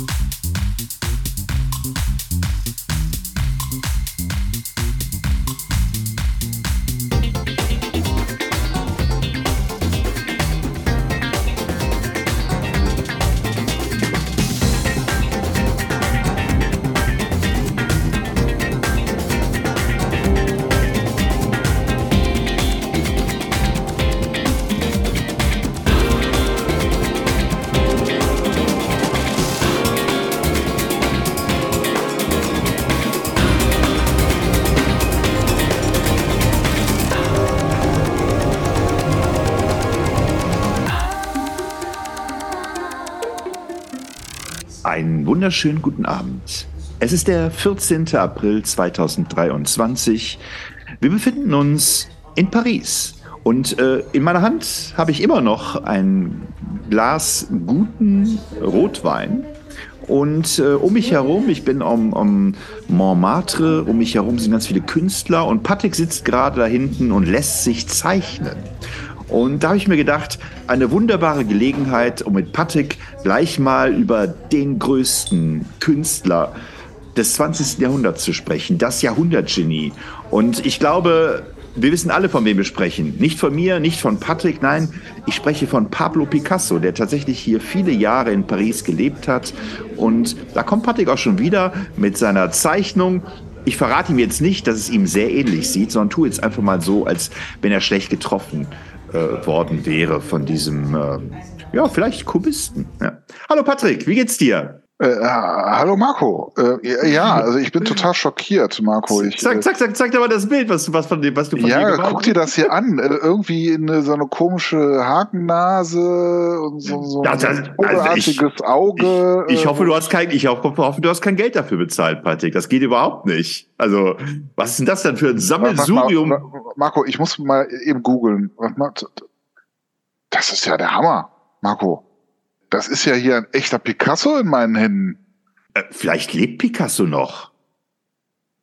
Einen wunderschönen guten Abend. Es ist der 14. April 2023. Wir befinden uns in Paris. Und äh, in meiner Hand habe ich immer noch ein Glas guten Rotwein. Und äh, um mich herum, ich bin am, am Montmartre, um mich herum sind ganz viele Künstler und Patrick sitzt gerade da hinten und lässt sich zeichnen. Und da habe ich mir gedacht, eine wunderbare Gelegenheit, um mit Patrick gleich mal über den größten Künstler des 20. Jahrhunderts zu sprechen, das Jahrhundertgenie. Und ich glaube, wir wissen alle, von wem wir sprechen. Nicht von mir, nicht von Patrick, nein, ich spreche von Pablo Picasso, der tatsächlich hier viele Jahre in Paris gelebt hat. Und da kommt Patrick auch schon wieder mit seiner Zeichnung. Ich verrate ihm jetzt nicht, dass es ihm sehr ähnlich sieht, sondern tue jetzt einfach mal so, als wenn er schlecht getroffen äh, worden wäre von diesem, äh, ja, vielleicht Kubisten. Ja. Hallo Patrick, wie geht's dir? Äh, hallo Marco. Äh, ja, also ich bin total schockiert, Marco. Ich, sag, sag, sag, sag dir mal das Bild, was, was, von dem, was du von ja, guck dir das hier an. Äh, irgendwie eine, so eine komische Hakennase und so, so ja, das, ein also ich, Auge. Ich, ich, hoffe, du hast kein, ich hoffe, hoffe, du hast kein Geld dafür bezahlt, Patrick. Das geht überhaupt nicht. Also, was ist denn das denn für ein Sammelsurium? Marco, ich muss mal eben googeln. Das ist ja der Hammer, Marco. Das ist ja hier ein echter Picasso in meinen Händen. Äh, vielleicht lebt Picasso noch.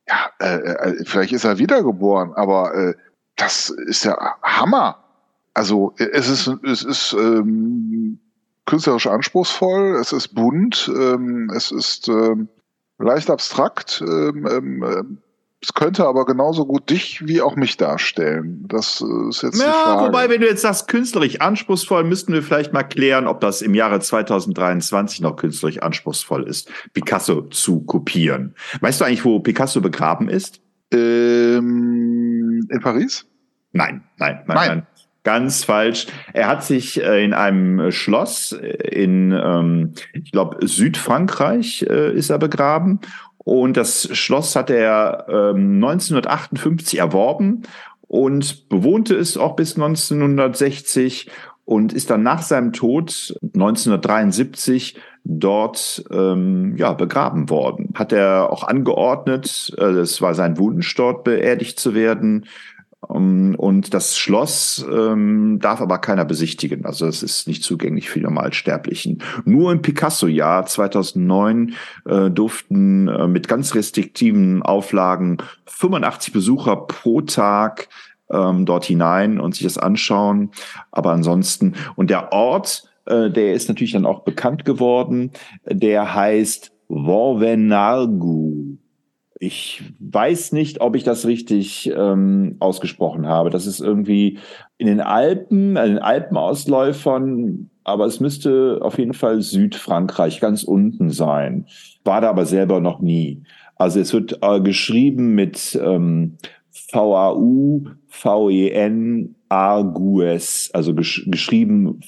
Ja, äh, äh, vielleicht ist er wiedergeboren, aber äh, das ist ja Hammer. Also es ist, es ist ähm, künstlerisch anspruchsvoll, es ist bunt, ähm, es ist ähm, leicht abstrakt, ähm, ähm, es könnte aber genauso gut dich wie auch mich darstellen. Das äh, ist jetzt ja. Wobei, wenn du jetzt sagst, künstlerisch anspruchsvoll, müssten wir vielleicht mal klären, ob das im Jahre 2023 noch künstlerisch anspruchsvoll ist, Picasso zu kopieren. Weißt du eigentlich, wo Picasso begraben ist? Ähm, in Paris? Nein, nein, nein, nein. nein. Ganz falsch. Er hat sich äh, in einem Schloss in, ähm, ich glaube, Südfrankreich äh, ist er begraben und das Schloss hat er ähm, 1958 erworben und bewohnte es auch bis 1960 und ist dann nach seinem Tod 1973 dort ähm, ja begraben worden. Hat er auch angeordnet, äh, es war sein Wunsch, dort beerdigt zu werden. Ähm, und das Schloss ähm, darf aber keiner besichtigen. Also es ist nicht zugänglich für die Normalsterblichen. Nur im Picasso-Jahr 2009 äh, durften äh, mit ganz restriktiven Auflagen 85 Besucher pro Tag ähm, dort hinein und sich das anschauen. Aber ansonsten, und der Ort, äh, der ist natürlich dann auch bekannt geworden, der heißt Vorvenargu. Ich weiß nicht, ob ich das richtig ähm, ausgesprochen habe. Das ist irgendwie in den Alpen, in den Alpenausläufern, aber es müsste auf jeden Fall Südfrankreich ganz unten sein. War da aber selber noch nie. Also es wird äh, geschrieben mit ähm, V-A-U, V-E-N, Argues, also gesch geschrieben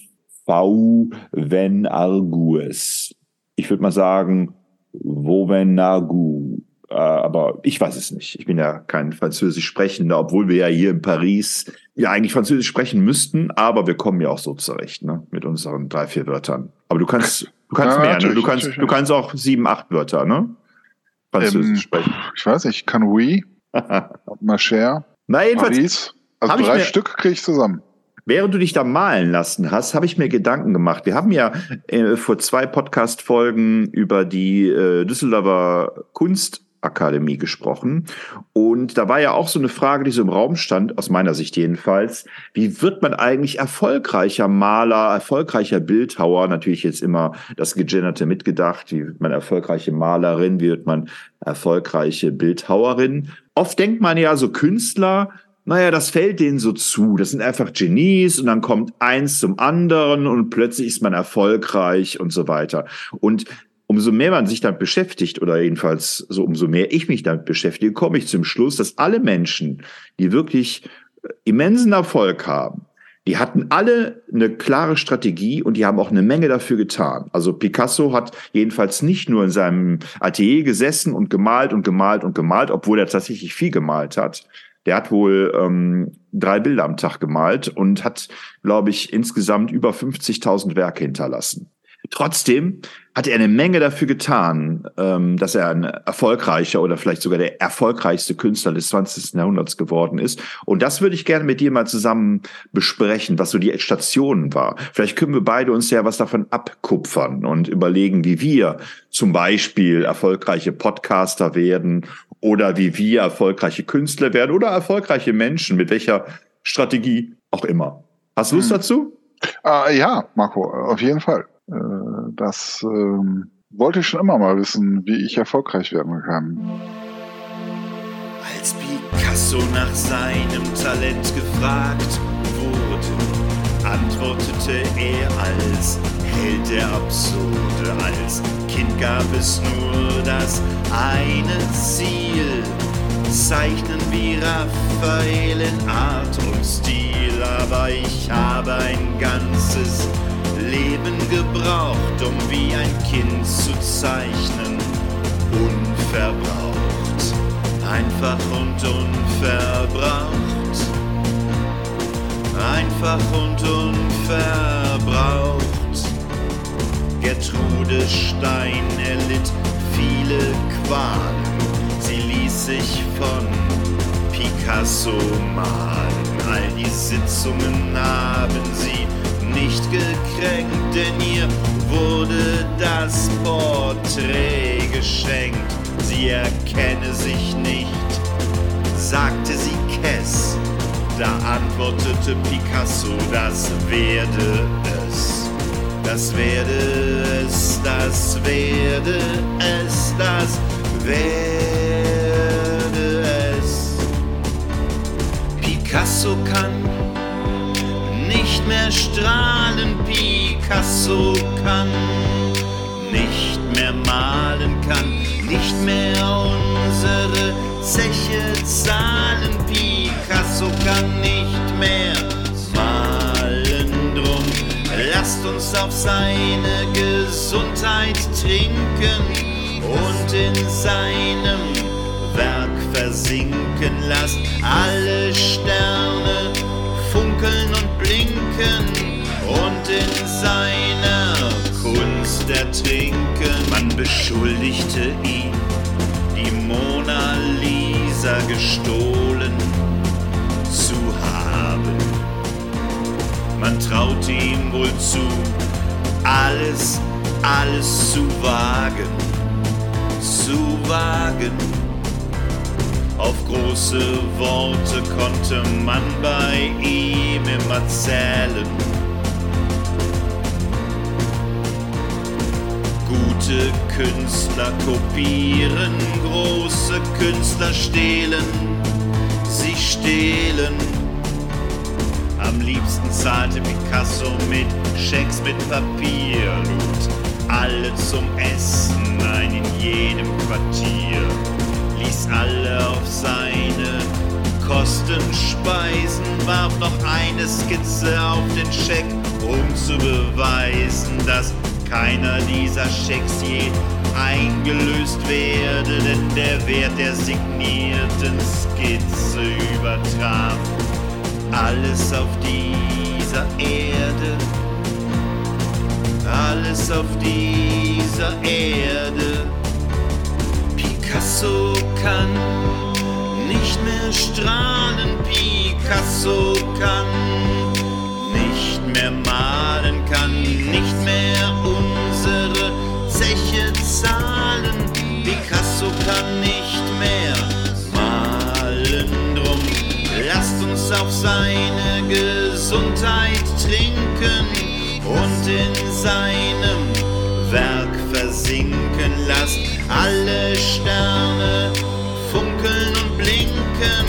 V, wenn Argues. Ich würde mal sagen, Vovenagu. Äh, aber ich weiß es nicht. Ich bin ja kein Französisch sprechender, obwohl wir ja hier in Paris ja eigentlich Französisch sprechen müssten, aber wir kommen ja auch so zurecht, ne? Mit unseren drei, vier Wörtern. Aber du kannst, du kannst ja, mehr, ne? Du kannst, du kannst auch sieben, acht Wörter, ne? Französisch ähm, sprechen. Ich weiß nicht, kann oui, ma chère, Na, jedenfalls. Paris. Also drei Stück kriege ich zusammen. Während du dich da malen lassen hast, habe ich mir Gedanken gemacht. Wir haben ja äh, vor zwei Podcast-Folgen über die äh, Düsseldorfer Kunst Akademie gesprochen. Und da war ja auch so eine Frage, die so im Raum stand, aus meiner Sicht jedenfalls. Wie wird man eigentlich erfolgreicher Maler, erfolgreicher Bildhauer? Natürlich jetzt immer das Gegenderte mitgedacht. Wie wird man erfolgreiche Malerin? Wie wird man erfolgreiche Bildhauerin? Oft denkt man ja so Künstler, naja, das fällt denen so zu. Das sind einfach Genies und dann kommt eins zum anderen und plötzlich ist man erfolgreich und so weiter. Und umso mehr man sich damit beschäftigt, oder jedenfalls so umso mehr ich mich damit beschäftige, komme ich zum Schluss, dass alle Menschen, die wirklich äh, immensen Erfolg haben, die hatten alle eine klare Strategie und die haben auch eine Menge dafür getan. Also Picasso hat jedenfalls nicht nur in seinem Atelier gesessen und gemalt und gemalt und gemalt, obwohl er tatsächlich viel gemalt hat. Der hat wohl ähm, drei Bilder am Tag gemalt und hat, glaube ich, insgesamt über 50.000 Werke hinterlassen. Trotzdem hat er eine Menge dafür getan, ähm, dass er ein erfolgreicher oder vielleicht sogar der erfolgreichste Künstler des 20. Jahrhunderts geworden ist. Und das würde ich gerne mit dir mal zusammen besprechen, was so die Stationen war. Vielleicht können wir beide uns ja was davon abkupfern und überlegen, wie wir zum Beispiel erfolgreiche Podcaster werden oder wie wir erfolgreiche Künstler werden oder erfolgreiche Menschen, mit welcher Strategie auch immer. Hast du Lust hm. dazu? Äh, ja, Marco, auf jeden Fall. Äh, das ähm, wollte ich schon immer mal wissen, wie ich erfolgreich werden kann. Als Picasso nach seinem Talent gefragt wurde, antwortete er als Held der Absurde. Als Kind gab es nur das eine Ziel, zeichnen wie Raphael in Art und Stil, aber ich habe ein ganzes Leben gebraucht, um wie ein Kind zu zeichnen. Unverbraucht, einfach und unverbraucht. Einfach und unverbraucht. Gertrude Stein erlitt viele Qualen. Sie ließ sich von Picasso malen. All die Sitzungen gekränkt, denn ihr wurde das Porträt geschenkt. Sie erkenne sich nicht, sagte sie Kess. Da antwortete Picasso, das werde es. Das werde es, das werde es, das werde es. Picasso kann nicht mehr strahlen, Picasso kann nicht mehr malen, kann nicht mehr unsere Zeche zahlen, Picasso kann nicht mehr malen drum. Lasst uns auf seine Gesundheit trinken und in seinem Werk versinken. Lasst alle Sterne funkeln und blinken und in seiner Kunst ertrinken. Man beschuldigte ihn, die Mona Lisa gestohlen zu haben. Man traute ihm wohl zu, alles, alles zu wagen, zu wagen auf große Worte konnte man bei ihm immer zählen. Gute Künstler kopieren, große Künstler stehlen, sie stehlen. Am liebsten zahlte Picasso mit Schecks mit Papierloot, alle zum Essen, ein in jedem Quartier ließ alle auf seine Kosten speisen, warf noch eine Skizze auf den Scheck, um zu beweisen, dass keiner dieser Schecks je eingelöst werde, denn der Wert der signierten Skizze übertraf alles auf dieser Erde, alles auf dieser Erde. Picasso kann nicht mehr strahlen, Picasso kann nicht mehr malen, kann nicht mehr unsere Zeche zahlen, Picasso kann nicht mehr malen drum. Lasst uns auf seine Gesundheit trinken und in seinem Werk versinken. Lasst alle Sterne funkeln und blinken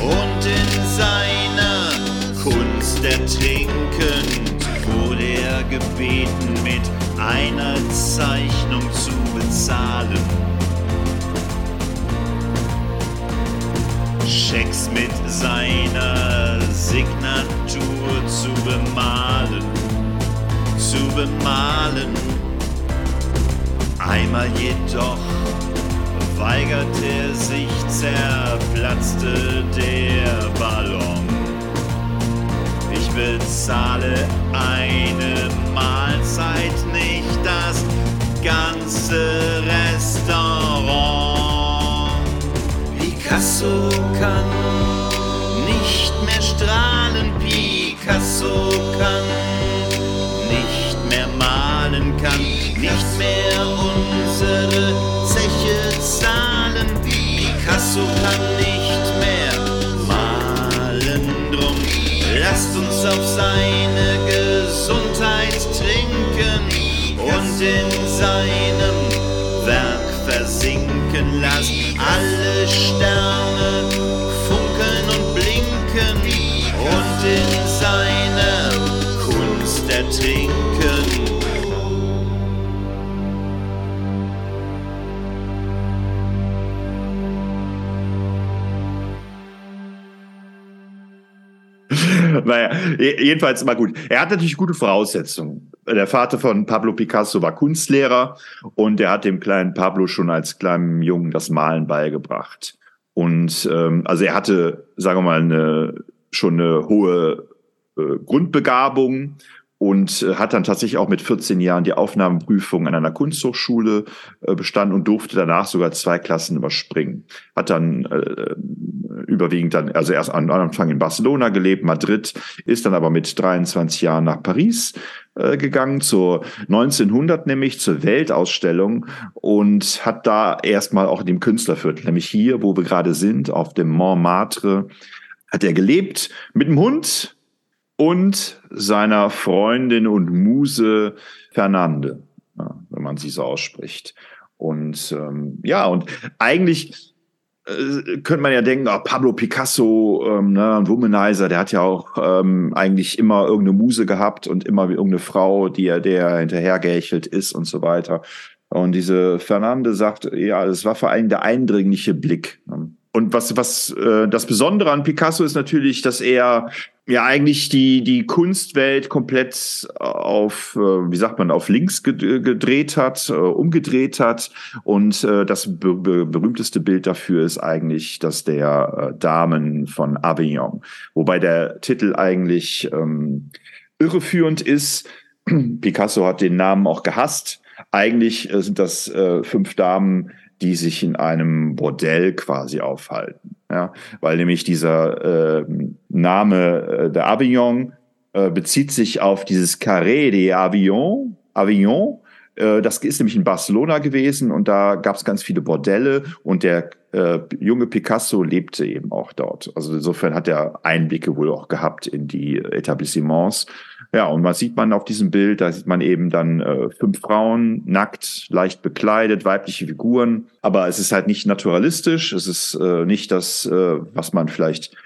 und in seiner Kunst ertrinken. Wurde er gebeten, mit einer Zeichnung zu bezahlen. Schecks mit seiner Signatur zu bemalen, zu bemalen. Einmal jedoch weigert er sich, zerplatzte der Ballon. Ich bezahle eine Mahlzeit, nicht das ganze Restaurant. Picasso kann nicht mehr strahlen, Picasso kann nicht mehr malen, kann nicht mehr Picasso kann nicht mehr malen, drum lasst uns auf seine Gesundheit trinken und in seinem Werk versinken. Lasst alle Sterne funkeln und blinken und in seiner Kunst ertrinken. Naja, jedenfalls mal gut. Er hat natürlich gute Voraussetzungen. Der Vater von Pablo Picasso war Kunstlehrer und er hat dem kleinen Pablo schon als kleinem Jungen das Malen beigebracht. Und ähm, also er hatte, sagen wir mal, eine, schon eine hohe äh, Grundbegabung und äh, hat dann tatsächlich auch mit 14 Jahren die Aufnahmeprüfung an einer Kunsthochschule äh, bestanden und durfte danach sogar zwei Klassen überspringen. Hat dann äh, überwiegend dann, also erst am Anfang in Barcelona gelebt, Madrid, ist dann aber mit 23 Jahren nach Paris äh, gegangen, zur 1900 nämlich, zur Weltausstellung und hat da erstmal auch in dem Künstlerviertel, nämlich hier, wo wir gerade sind, auf dem Montmartre, hat er gelebt mit dem Hund und seiner Freundin und Muse Fernande, wenn man sie so ausspricht. Und ähm, ja, und eigentlich äh, könnte man ja denken, oh, Pablo Picasso, ähm, ne, ein Womanizer, der hat ja auch ähm, eigentlich immer irgendeine Muse gehabt und immer irgendeine Frau, die er der hinterhergehechelt ist und so weiter. Und diese Fernande sagt, ja, es war vor allem der eindringliche Blick. Und was, was äh, das Besondere an Picasso ist natürlich, dass er ja eigentlich die, die Kunstwelt komplett auf, äh, wie sagt man, auf links gedreht hat, äh, umgedreht hat. Und äh, das be berühmteste Bild dafür ist eigentlich das der Damen von Avignon. Wobei der Titel eigentlich ähm, irreführend ist. Picasso hat den Namen auch gehasst. Eigentlich sind das äh, fünf Damen, die sich in einem Bordell quasi aufhalten. Ja, weil nämlich dieser äh, Name äh, der Avignon äh, bezieht sich auf dieses Carré de Avignon, Avignon. Äh, das ist nämlich in Barcelona gewesen und da gab es ganz viele Bordelle und der äh, junge Picasso lebte eben auch dort. Also insofern hat er Einblicke wohl auch gehabt in die Etablissements ja, und was sieht man auf diesem Bild? Da sieht man eben dann äh, fünf Frauen, nackt, leicht bekleidet, weibliche Figuren. Aber es ist halt nicht naturalistisch. Es ist äh, nicht das, äh, was man vielleicht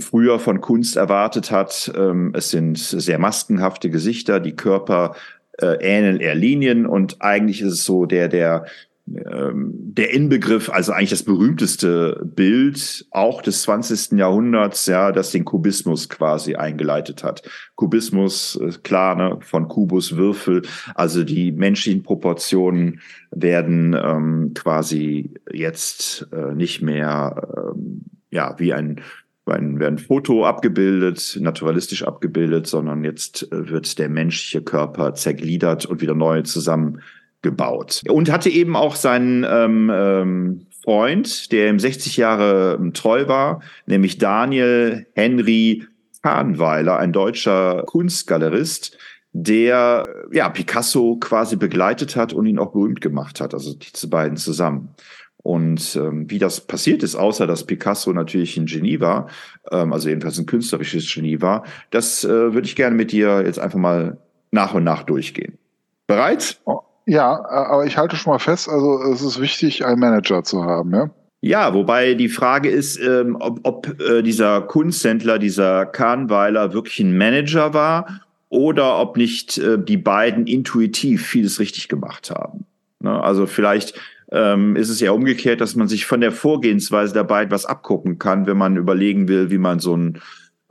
früher von Kunst erwartet hat. Ähm, es sind sehr maskenhafte Gesichter, die Körper äh, ähneln eher Linien und eigentlich ist es so der, der ähm, der Inbegriff, also eigentlich das berühmteste Bild auch des 20. Jahrhunderts, ja, das den Kubismus quasi eingeleitet hat. Kubismus, äh, klar, ne, von Kubus Würfel, also die menschlichen Proportionen werden ähm, quasi jetzt äh, nicht mehr ähm, ja wie ein ein, werden Foto abgebildet, naturalistisch abgebildet, sondern jetzt äh, wird der menschliche Körper zergliedert und wieder neu zusammen gebaut. Und hatte eben auch seinen ähm, ähm, Freund, der ihm 60 Jahre ähm, treu war, nämlich Daniel Henry Kahnweiler, ein deutscher Kunstgalerist, der ja Picasso quasi begleitet hat und ihn auch berühmt gemacht hat, also diese beiden zusammen. Und ähm, wie das passiert ist, außer dass Picasso natürlich ein Genie war, ähm, also jedenfalls ein künstlerisches Genie war, das äh, würde ich gerne mit dir jetzt einfach mal nach und nach durchgehen. Bereit? Oh, ja, aber ich halte schon mal fest, also es ist wichtig, einen Manager zu haben, ja? Ja, wobei die Frage ist, ähm, ob, ob äh, dieser Kunsthändler, dieser Kahnweiler wirklich ein Manager war oder ob nicht äh, die beiden intuitiv vieles richtig gemacht haben. Ne? Also vielleicht ähm, ist es ja umgekehrt, dass man sich von der Vorgehensweise der beiden was abgucken kann, wenn man überlegen will, wie man so ein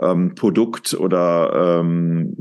ähm, Produkt oder ähm,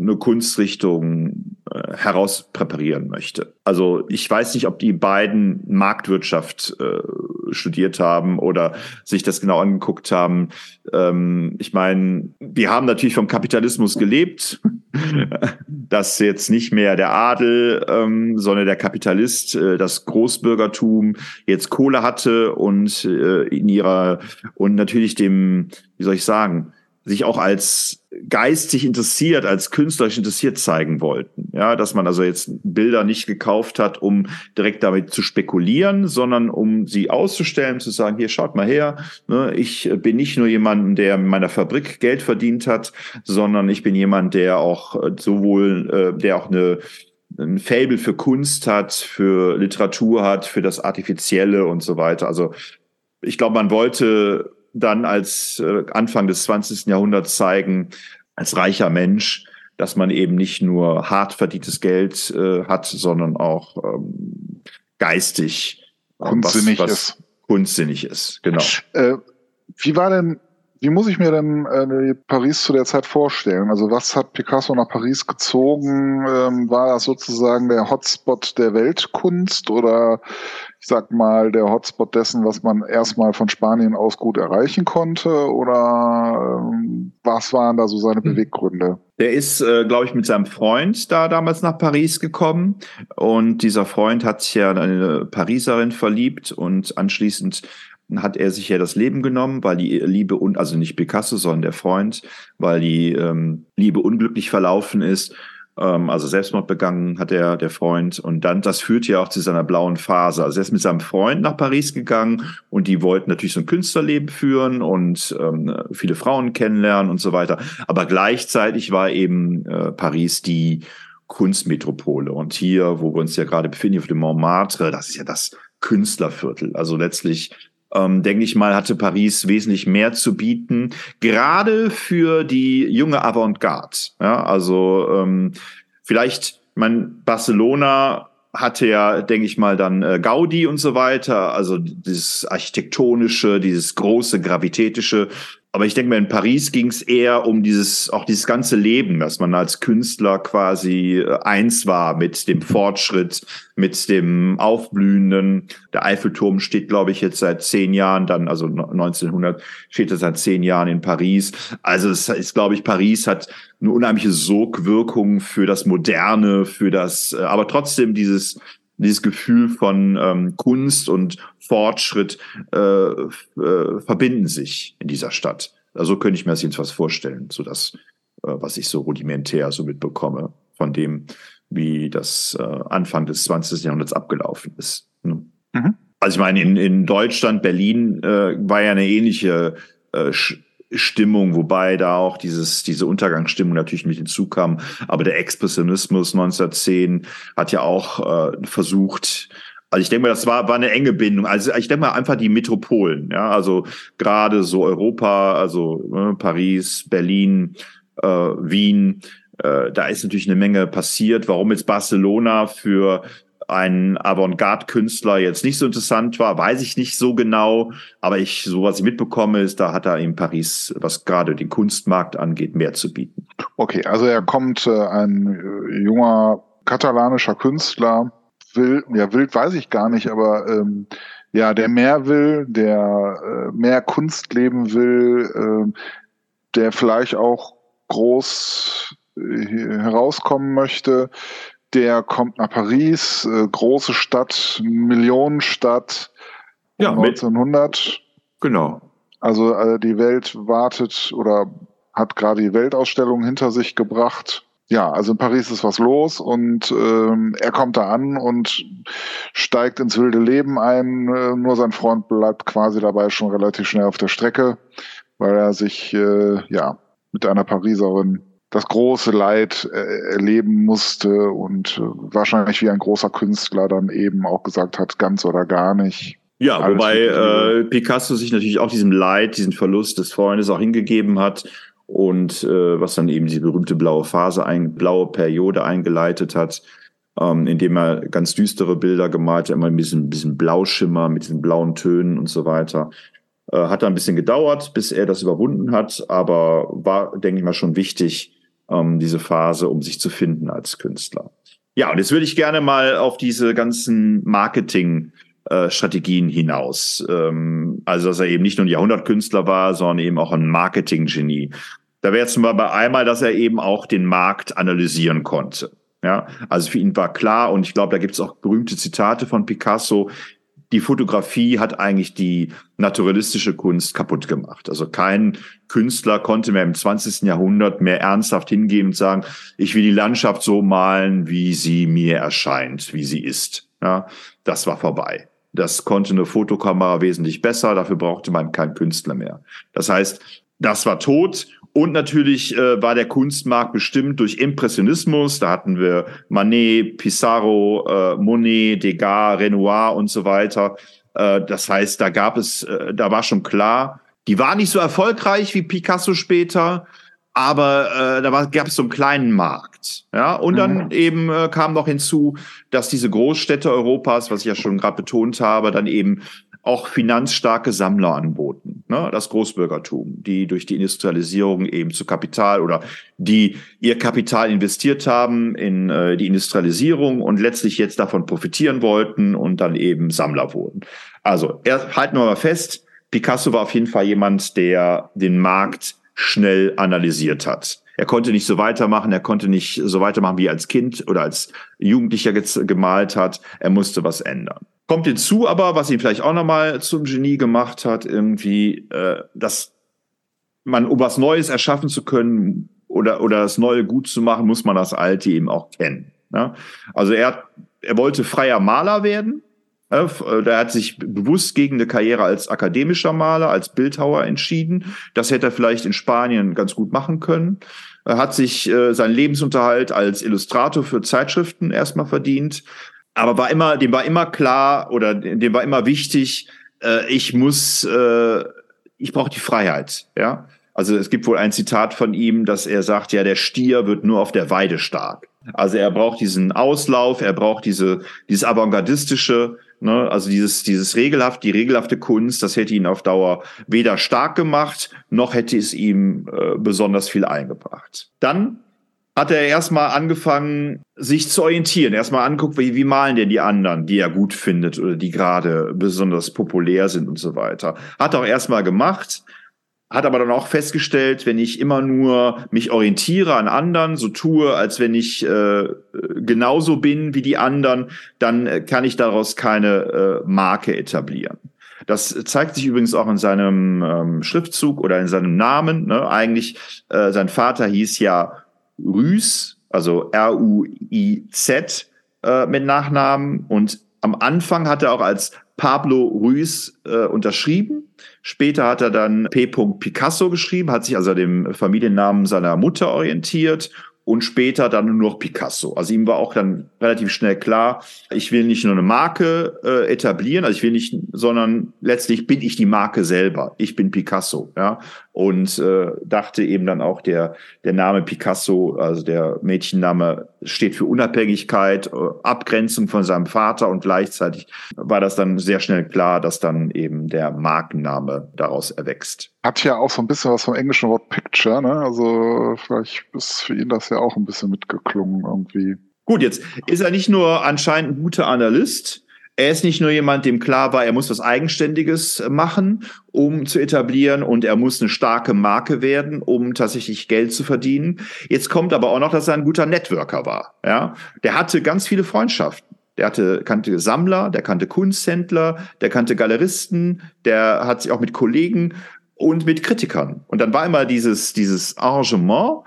eine Kunstrichtung äh, herauspräparieren möchte. Also ich weiß nicht, ob die beiden Marktwirtschaft äh, studiert haben oder sich das genau angeguckt haben. Ähm, ich meine, wir haben natürlich vom Kapitalismus gelebt, dass jetzt nicht mehr der Adel, ähm, sondern der Kapitalist, äh, das Großbürgertum jetzt Kohle hatte und äh, in ihrer und natürlich dem, wie soll ich sagen, sich auch als geistig interessiert, als künstlerisch interessiert zeigen wollten. Ja, dass man also jetzt Bilder nicht gekauft hat, um direkt damit zu spekulieren, sondern um sie auszustellen, zu sagen, hier schaut mal her, ne, ich bin nicht nur jemand, der in meiner Fabrik Geld verdient hat, sondern ich bin jemand, der auch äh, sowohl, äh, der auch eine ein Fable für Kunst hat, für Literatur hat, für das Artifizielle und so weiter. Also ich glaube, man wollte dann als äh, Anfang des 20. Jahrhunderts zeigen, als reicher Mensch, dass man eben nicht nur hart verdientes Geld äh, hat, sondern auch ähm, geistig äh, kunstsinnig was, was ist. Kunstsinnig ist, genau. Äh, wie war denn wie muss ich mir denn äh, Paris zu der Zeit vorstellen? Also was hat Picasso nach Paris gezogen? Ähm, war das sozusagen der Hotspot der Weltkunst oder ich sag mal der Hotspot dessen, was man erstmal von Spanien aus gut erreichen konnte? Oder ähm, was waren da so seine hm. Beweggründe? Der ist, äh, glaube ich, mit seinem Freund da damals nach Paris gekommen und dieser Freund hat sich ja in eine Pariserin verliebt und anschließend hat er sich ja das Leben genommen, weil die Liebe und also nicht Picasso, sondern der Freund, weil die ähm, Liebe unglücklich verlaufen ist. Ähm, also Selbstmord begangen hat er der Freund und dann das führt ja auch zu seiner blauen Phase. Also er ist mit seinem Freund nach Paris gegangen und die wollten natürlich so ein Künstlerleben führen und ähm, viele Frauen kennenlernen und so weiter. Aber gleichzeitig war eben äh, Paris die Kunstmetropole und hier, wo wir uns ja gerade befinden, auf dem Montmartre, das ist ja das Künstlerviertel. Also letztlich ähm, denke ich mal, hatte Paris wesentlich mehr zu bieten, gerade für die junge Avantgarde. Ja, also ähm, vielleicht, mein Barcelona hatte ja, denke ich mal, dann äh, Gaudi und so weiter, also dieses architektonische, dieses große gravitätische, aber ich denke mal, in Paris ging es eher um dieses, auch dieses ganze Leben, dass man als Künstler quasi äh, eins war mit dem Fortschritt, mit dem Aufblühenden. Der Eiffelturm steht, glaube ich, jetzt seit zehn Jahren, dann, also 1900 steht er seit zehn Jahren in Paris. Also es ist, glaube ich, Paris hat eine unheimliche Sogwirkung für das Moderne, für das, äh, aber trotzdem dieses, dieses Gefühl von ähm, Kunst und Fortschritt äh, äh, verbinden sich in dieser Stadt. Also könnte ich mir das jedenfalls vorstellen, so das, äh, was ich so rudimentär so mitbekomme von dem, wie das äh, Anfang des 20. Jahrhunderts abgelaufen ist. Ne? Mhm. Also ich meine, in, in Deutschland, Berlin äh, war ja eine ähnliche äh, Stimmung, wobei da auch dieses, diese Untergangsstimmung natürlich mit hinzukam. Aber der Expressionismus 1910 hat ja auch äh, versucht, also ich denke mal, das war, war eine enge Bindung. Also ich denke mal einfach die Metropolen, ja, also gerade so Europa, also äh, Paris, Berlin, äh, Wien, äh, da ist natürlich eine Menge passiert. Warum jetzt Barcelona für ein Avantgarde-Künstler jetzt nicht so interessant war, weiß ich nicht so genau. Aber ich, so was ich mitbekomme, ist, da hat er in Paris, was gerade den Kunstmarkt angeht, mehr zu bieten. Okay, also er kommt, äh, ein äh, junger katalanischer Künstler, will, ja, wild weiß ich gar nicht, aber ähm, ja, der mehr will, der äh, mehr Kunst leben will, äh, der vielleicht auch groß äh, herauskommen möchte, der kommt nach Paris, äh, große Stadt, Millionenstadt, ja, 1900. genau. Also äh, die Welt wartet oder hat gerade die Weltausstellung hinter sich gebracht. ja, also in Paris ist was los und ähm, er kommt da an und steigt ins wilde Leben ein. Äh, nur sein Freund bleibt quasi dabei schon relativ schnell auf der Strecke, weil er sich äh, ja mit einer Pariserin das große Leid äh, erleben musste und äh, wahrscheinlich wie ein großer Künstler dann eben auch gesagt hat, ganz oder gar nicht. Ja, Alles wobei äh, Picasso sich natürlich auch diesem Leid, diesen Verlust des Freundes auch hingegeben hat und äh, was dann eben die berühmte blaue Phase, ein, blaue Periode eingeleitet hat, ähm, indem er ganz düstere Bilder gemalt hat, immer ein bisschen, bisschen Blauschimmer mit diesen blauen Tönen und so weiter. Äh, hat dann ein bisschen gedauert, bis er das überwunden hat, aber war, denke ich mal, schon wichtig, ähm, diese Phase, um sich zu finden als Künstler. Ja, und jetzt würde ich gerne mal auf diese ganzen Marketing äh, Strategien hinaus. Ähm, also, dass er eben nicht nur ein Jahrhundertkünstler war, sondern eben auch ein Marketinggenie. Da wäre jetzt mal bei einmal, dass er eben auch den Markt analysieren konnte. Ja, also für ihn war klar, und ich glaube, da gibt es auch berühmte Zitate von Picasso, die Fotografie hat eigentlich die naturalistische Kunst kaputt gemacht. Also kein Künstler konnte mehr im 20. Jahrhundert mehr ernsthaft hingehen und sagen, ich will die Landschaft so malen, wie sie mir erscheint, wie sie ist. Ja, das war vorbei. Das konnte eine Fotokamera wesentlich besser, dafür brauchte man keinen Künstler mehr. Das heißt, das war tot und natürlich äh, war der Kunstmarkt bestimmt durch Impressionismus. Da hatten wir Manet, Pissarro, äh, Monet, Degas, Renoir und so weiter. Äh, das heißt, da gab es, äh, da war schon klar, die war nicht so erfolgreich wie Picasso später, aber äh, da gab es so einen kleinen Markt. Ja, und dann mhm. eben äh, kam noch hinzu, dass diese Großstädte Europas, was ich ja schon gerade betont habe, dann eben auch finanzstarke Sammler anboten. Ne? Das Großbürgertum, die durch die Industrialisierung eben zu Kapital oder die ihr Kapital investiert haben in äh, die Industrialisierung und letztlich jetzt davon profitieren wollten und dann eben Sammler wurden. Also er, halten wir mal fest, Picasso war auf jeden Fall jemand, der den Markt schnell analysiert hat. Er konnte nicht so weitermachen, er konnte nicht so weitermachen, wie er als Kind oder als Jugendlicher gemalt hat. Er musste was ändern. Kommt hinzu aber, was ihn vielleicht auch nochmal zum Genie gemacht hat, irgendwie, äh, dass man, um was Neues erschaffen zu können oder, oder das Neue gut zu machen, muss man das Alte eben auch kennen. Ne? Also er, er wollte freier Maler werden, der hat sich bewusst gegen eine Karriere als akademischer Maler, als Bildhauer entschieden. Das hätte er vielleicht in Spanien ganz gut machen können. Er hat sich äh, seinen Lebensunterhalt als Illustrator für Zeitschriften erstmal verdient. Aber war immer, dem war immer klar oder dem war immer wichtig, äh, ich muss, äh, ich brauche die Freiheit. Ja, also es gibt wohl ein Zitat von ihm, dass er sagt, ja, der Stier wird nur auf der Weide stark. Also er braucht diesen Auslauf, er braucht diese, dieses avantgardistische, Ne? Also dieses, dieses regelhaft, die regelhafte Kunst, das hätte ihn auf Dauer weder stark gemacht, noch hätte es ihm äh, besonders viel eingebracht. Dann hat er erstmal angefangen, sich zu orientieren. Erstmal anguckt, wie, wie malen denn die anderen, die er gut findet oder die gerade besonders populär sind und so weiter. Hat auch erstmal gemacht, hat aber dann auch festgestellt, wenn ich immer nur mich orientiere an anderen, so tue, als wenn ich äh, genauso bin wie die anderen, dann äh, kann ich daraus keine äh, Marke etablieren. Das zeigt sich übrigens auch in seinem ähm, Schriftzug oder in seinem Namen. Ne? Eigentlich, äh, sein Vater hieß ja Rüß, also R-U-I-Z äh, mit Nachnamen. Und am Anfang hat er auch als Pablo Ruiz äh, unterschrieben. Später hat er dann P. Picasso geschrieben, hat sich also dem Familiennamen seiner Mutter orientiert und später dann nur noch Picasso. Also ihm war auch dann relativ schnell klar, ich will nicht nur eine Marke äh, etablieren, also ich will nicht, sondern letztlich bin ich die Marke selber. Ich bin Picasso, ja. Und äh, dachte eben dann auch der der Name Picasso, also der Mädchenname steht für Unabhängigkeit, äh, Abgrenzung von seinem Vater und gleichzeitig war das dann sehr schnell klar, dass dann eben der Markenname daraus erwächst. Hat ja auch so ein bisschen was vom englischen Wort Picture, ne? Also vielleicht ist für ihn das ja auch ein bisschen mitgeklungen irgendwie. Gut, jetzt ist er nicht nur anscheinend ein guter Analyst, er ist nicht nur jemand, dem klar war, er muss was Eigenständiges machen, um zu etablieren und er muss eine starke Marke werden, um tatsächlich Geld zu verdienen. Jetzt kommt aber auch noch, dass er ein guter Networker war. Ja, der hatte ganz viele Freundschaften. Der hatte, kannte Sammler, der kannte Kunsthändler, der kannte Galeristen, der hat sich auch mit Kollegen und mit Kritikern. Und dann war immer dieses, dieses Arrangement,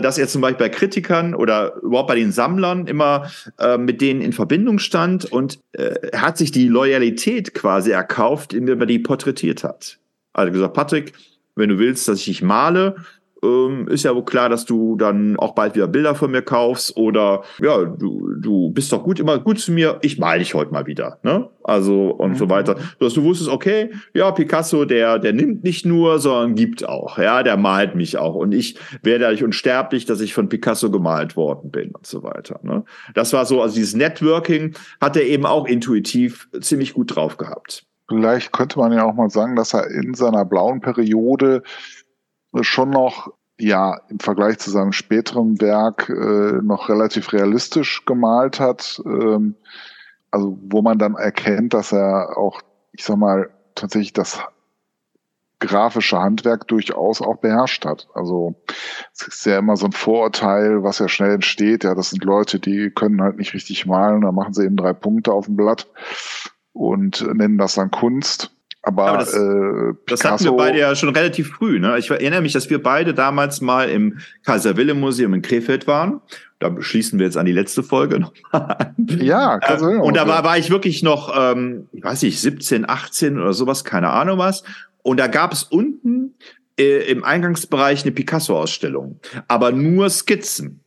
dass er zum Beispiel bei Kritikern oder überhaupt bei den Sammlern immer äh, mit denen in Verbindung stand und äh, hat sich die Loyalität quasi erkauft, indem er die porträtiert hat. Also gesagt, Patrick, wenn du willst, dass ich dich male, ähm, ist ja wohl klar, dass du dann auch bald wieder Bilder von mir kaufst oder ja, du, du bist doch gut immer gut zu mir, ich mal dich heute mal wieder, ne? Also und mhm. so weiter. Dass du wusstest, okay, ja, Picasso, der, der nimmt nicht nur, sondern gibt auch, ja, der malt mich auch und ich werde dadurch unsterblich, dass ich von Picasso gemalt worden bin und so weiter. Ne? Das war so, also dieses Networking hat er eben auch intuitiv ziemlich gut drauf gehabt. Vielleicht könnte man ja auch mal sagen, dass er in seiner blauen Periode schon noch ja im Vergleich zu seinem späteren Werk äh, noch relativ realistisch gemalt hat. Ähm, also wo man dann erkennt, dass er auch, ich sag mal, tatsächlich das grafische Handwerk durchaus auch beherrscht hat. Also es ist ja immer so ein Vorurteil, was ja schnell entsteht. Ja, das sind Leute, die können halt nicht richtig malen, da machen sie eben drei Punkte auf dem Blatt und nennen das dann Kunst. Aber, Aber das, äh, das hatten wir beide ja schon relativ früh. Ne? Ich erinnere mich, dass wir beide damals mal im Kaiser Wilhelm Museum in Krefeld waren. Da schließen wir jetzt an die letzte Folge noch. ja, Kaiser Wilhelm. Und da war, war ich wirklich noch, ähm, ich weiß nicht, 17, 18 oder sowas, keine Ahnung was. Und da gab es unten äh, im Eingangsbereich eine Picasso-Ausstellung, aber nur Skizzen.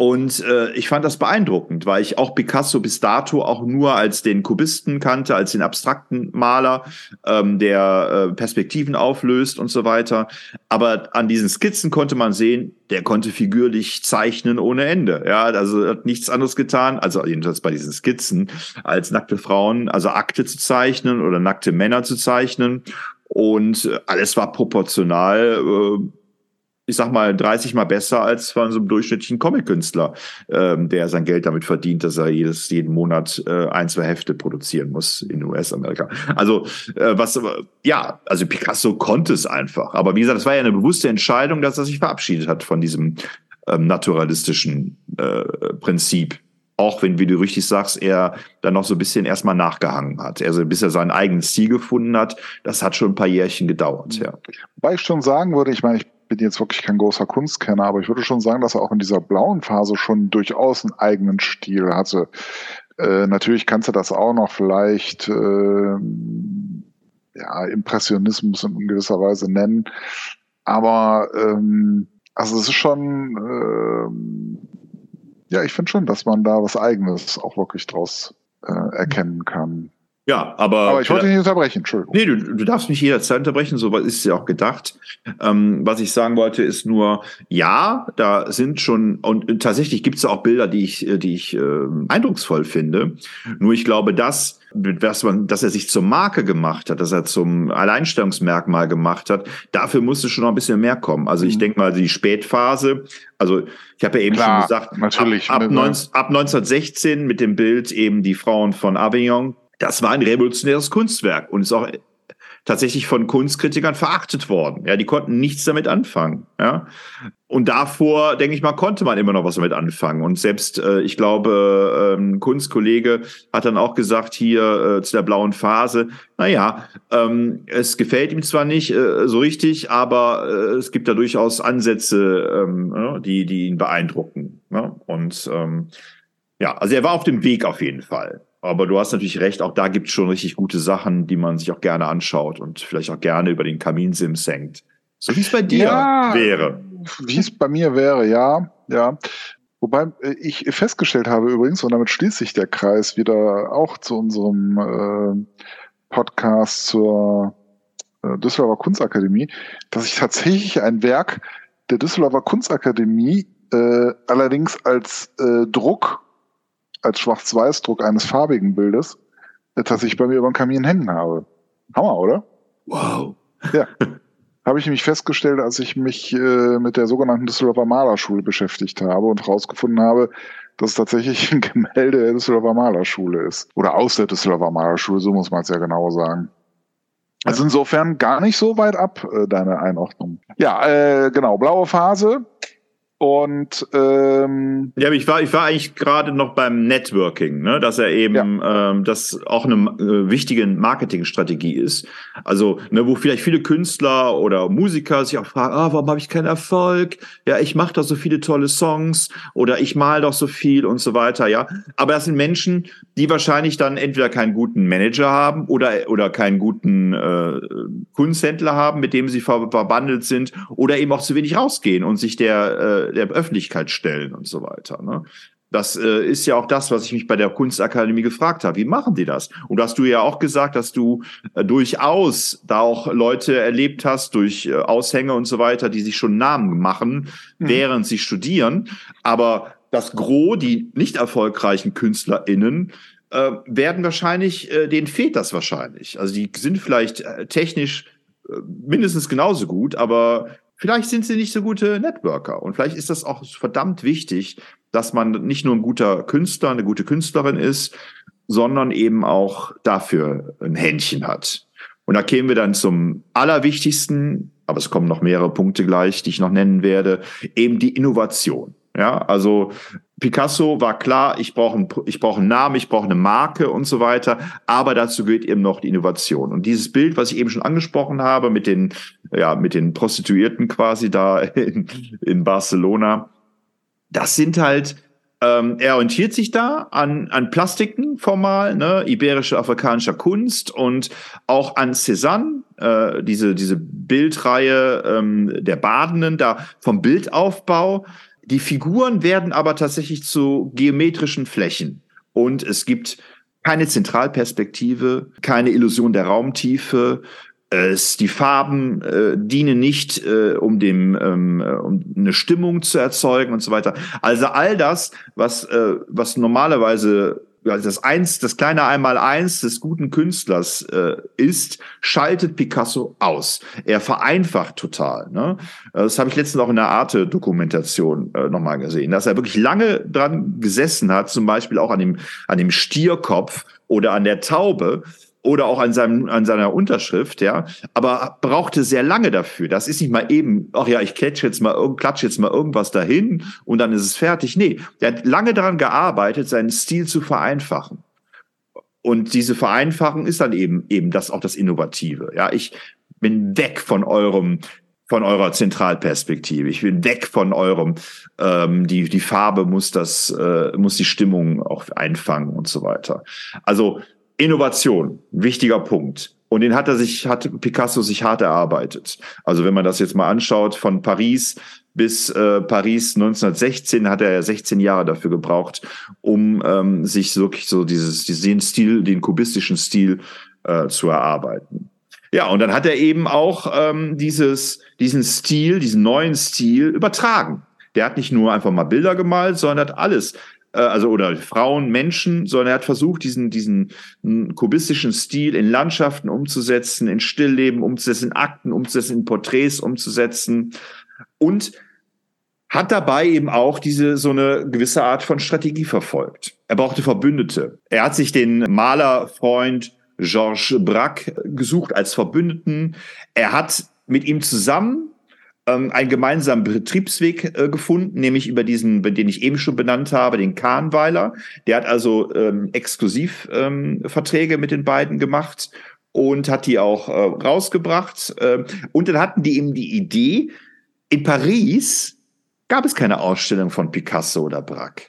Und äh, ich fand das beeindruckend, weil ich auch Picasso bis dato auch nur als den Kubisten kannte, als den abstrakten Maler, ähm, der äh, Perspektiven auflöst und so weiter. Aber an diesen Skizzen konnte man sehen, der konnte figürlich zeichnen ohne Ende. Ja, also hat nichts anderes getan, also jedenfalls bei diesen Skizzen, als nackte Frauen, also Akte zu zeichnen oder nackte Männer zu zeichnen. Und alles war proportional äh, ich sag mal, 30 mal besser als von so einem durchschnittlichen Comic-Künstler, ähm, der sein Geld damit verdient, dass er jedes, jeden Monat äh, ein, zwei Hefte produzieren muss in US-Amerika. Also, äh, was, ja, also Picasso konnte es einfach. Aber wie gesagt, es war ja eine bewusste Entscheidung, dass er sich verabschiedet hat von diesem ähm, naturalistischen äh, Prinzip. Auch wenn, wie du richtig sagst, er dann noch so ein bisschen erstmal nachgehangen hat. Also bis er sein eigenes Ziel gefunden hat, das hat schon ein paar Jährchen gedauert, ja. Wobei ich schon sagen würde, ich meine, ich bin jetzt wirklich kein großer Kunstkenner, aber ich würde schon sagen, dass er auch in dieser blauen Phase schon durchaus einen eigenen Stil hatte. Äh, natürlich kannst du das auch noch vielleicht äh, ja, Impressionismus in gewisser Weise nennen. Aber ähm, also es ist schon, äh, ja, ich finde schon, dass man da was Eigenes auch wirklich draus äh, erkennen kann. Ja, aber. Aber ich wollte dich nicht unterbrechen, Entschuldigung. Nee, du, du darfst mich jederzeit unterbrechen, so ist es ja auch gedacht. Ähm, was ich sagen wollte, ist nur, ja, da sind schon, und tatsächlich gibt es auch Bilder, die ich, die ich äh, eindrucksvoll finde. Nur ich glaube, dass, dass, man, dass er sich zur Marke gemacht hat, dass er zum Alleinstellungsmerkmal gemacht hat, dafür musste schon noch ein bisschen mehr kommen. Also ich mhm. denke mal, die Spätphase, also ich habe ja eben Klar, schon gesagt, natürlich, ab, ab, 19, ab 1916 mit dem Bild eben die Frauen von Avignon, das war ein revolutionäres Kunstwerk und ist auch tatsächlich von Kunstkritikern verachtet worden. Ja, die konnten nichts damit anfangen. Ja, und davor, denke ich mal, konnte man immer noch was damit anfangen. Und selbst, äh, ich glaube, äh, ein Kunstkollege hat dann auch gesagt hier äh, zu der blauen Phase, naja, ähm, es gefällt ihm zwar nicht äh, so richtig, aber äh, es gibt da durchaus Ansätze, ähm, die, die ihn beeindrucken. Ne? Und ähm, ja, also er war auf dem Weg auf jeden Fall. Aber du hast natürlich recht, auch da gibt es schon richtig gute Sachen, die man sich auch gerne anschaut und vielleicht auch gerne über den Kaminsims hängt. So wie es bei dir ja, wäre. Wie es bei mir wäre, ja, ja. Wobei äh, ich festgestellt habe übrigens, und damit schließt sich der Kreis wieder auch zu unserem äh, Podcast zur äh, Düsseldorfer Kunstakademie, dass ich tatsächlich ein Werk der Düsseldorfer Kunstakademie äh, allerdings als äh, Druck als Schwarz-Weiß-Druck eines farbigen Bildes das ich bei mir über dem Kamin hängen habe. Hammer, oder? Wow. Ja. habe ich nämlich festgestellt, als ich mich äh, mit der sogenannten Düsseldorfer Malerschule beschäftigt habe und herausgefunden habe, dass es tatsächlich ein Gemälde der Düsseldorfer Malerschule ist. Oder aus der Düsseldorfer Malerschule, so muss man es ja genau sagen. Also insofern gar nicht so weit ab, äh, deine Einordnung. Ja, äh, genau, blaue Phase. Und ähm, ja, ich war, ich war eigentlich gerade noch beim Networking, ne, dass er eben ja. ähm, das auch eine äh, wichtige Marketingstrategie ist. Also, ne, wo vielleicht viele Künstler oder Musiker sich auch fragen, ah, warum habe ich keinen Erfolg? Ja, ich mache doch so viele tolle Songs oder ich mal doch so viel und so weiter, ja. Aber das sind Menschen, die wahrscheinlich dann entweder keinen guten Manager haben oder oder keinen guten äh, Kunsthändler haben, mit dem sie ver verbandelt sind oder eben auch zu wenig rausgehen und sich der äh, der Öffentlichkeit stellen und so weiter. Ne? Das äh, ist ja auch das, was ich mich bei der Kunstakademie gefragt habe. Wie machen die das? Und hast du ja auch gesagt, dass du äh, durchaus da auch Leute erlebt hast durch äh, Aushänge und so weiter, die sich schon Namen machen, mhm. während sie studieren. Aber das Gros, die nicht erfolgreichen KünstlerInnen, äh, werden wahrscheinlich, äh, denen fehlt das wahrscheinlich. Also die sind vielleicht äh, technisch äh, mindestens genauso gut, aber Vielleicht sind sie nicht so gute Networker und vielleicht ist das auch verdammt wichtig, dass man nicht nur ein guter Künstler, eine gute Künstlerin ist, sondern eben auch dafür ein Händchen hat. Und da kämen wir dann zum allerwichtigsten, aber es kommen noch mehrere Punkte gleich, die ich noch nennen werde, eben die Innovation. Ja, also Picasso war klar, ich brauche einen, ich brauche einen Namen, ich brauche eine Marke und so weiter. Aber dazu gehört eben noch die Innovation. Und dieses Bild, was ich eben schon angesprochen habe, mit den, ja, mit den Prostituierten quasi da in, in Barcelona, das sind halt, ähm, er orientiert sich da an, an Plastiken formal, ne, iberische, afrikanischer Kunst und auch an Cézanne, äh, diese, diese Bildreihe ähm, der Badenden, da vom Bildaufbau die Figuren werden aber tatsächlich zu geometrischen Flächen. Und es gibt keine Zentralperspektive, keine Illusion der Raumtiefe. Es, die Farben äh, dienen nicht, äh, um, dem, ähm, äh, um eine Stimmung zu erzeugen und so weiter. Also all das, was, äh, was normalerweise das eins, das kleine Einmaleins des guten Künstlers äh, ist, schaltet Picasso aus. Er vereinfacht total. Ne? Das habe ich letztens auch in der Arte-Dokumentation äh, nochmal gesehen, dass er wirklich lange dran gesessen hat, zum Beispiel auch an dem, an dem Stierkopf oder an der Taube oder auch an, seinem, an seiner Unterschrift, ja, aber brauchte sehr lange dafür. Das ist nicht mal eben, ach ja, ich klatsche jetzt mal, klatsche jetzt mal irgendwas dahin und dann ist es fertig. Nee, der hat lange daran gearbeitet, seinen Stil zu vereinfachen. Und diese Vereinfachung ist dann eben, eben das, auch das Innovative. Ja, ich bin weg von eurem, von eurer Zentralperspektive. Ich bin weg von eurem, ähm, die, die Farbe muss das, äh, muss die Stimmung auch einfangen und so weiter. Also Innovation, wichtiger Punkt. Und den hat er sich, hat Picasso sich hart erarbeitet. Also wenn man das jetzt mal anschaut, von Paris bis äh, Paris 1916 hat er ja 16 Jahre dafür gebraucht, um ähm, sich wirklich so dieses, diesen Stil, den kubistischen Stil äh, zu erarbeiten. Ja, und dann hat er eben auch ähm, dieses, diesen Stil, diesen neuen Stil übertragen. Der hat nicht nur einfach mal Bilder gemalt, sondern hat alles also oder Frauen, Menschen, sondern er hat versucht, diesen, diesen kubistischen Stil in Landschaften umzusetzen, in Stillleben umzusetzen, in Akten umzusetzen, in Porträts umzusetzen und hat dabei eben auch diese so eine gewisse Art von Strategie verfolgt. Er brauchte Verbündete. Er hat sich den Malerfreund Georges Braque gesucht als Verbündeten. Er hat mit ihm zusammen ähm, einen gemeinsamen Betriebsweg äh, gefunden, nämlich über diesen, den ich eben schon benannt habe, den Kahnweiler. Der hat also ähm, Exklusivverträge ähm, mit den beiden gemacht und hat die auch äh, rausgebracht. Ähm, und dann hatten die eben die Idee, in Paris gab es keine Ausstellung von Picasso oder Braque.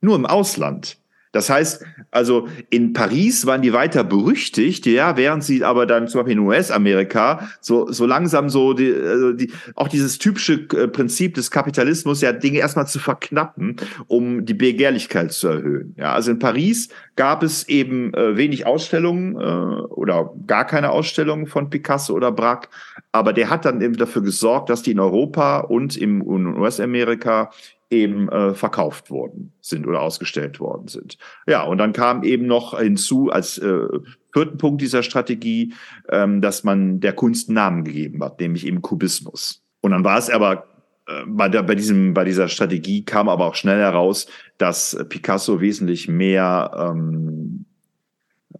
Nur im Ausland. Das heißt, also in Paris waren die weiter berüchtigt, ja, während sie aber dann zum Beispiel in US-Amerika so, so langsam so die, also die, auch dieses typische äh, Prinzip des Kapitalismus, ja, Dinge erstmal zu verknappen, um die Begehrlichkeit zu erhöhen. Ja, also in Paris gab es eben äh, wenig Ausstellungen äh, oder gar keine Ausstellungen von Picasso oder Braque, aber der hat dann eben dafür gesorgt, dass die in Europa und im US-Amerika eben äh, verkauft worden sind oder ausgestellt worden sind. Ja, und dann kam eben noch hinzu als äh, vierten Punkt dieser Strategie, ähm, dass man der Kunst Namen gegeben hat, nämlich eben Kubismus. Und dann war es aber äh, bei, der, bei, diesem, bei dieser Strategie kam aber auch schnell heraus, dass Picasso wesentlich mehr ähm,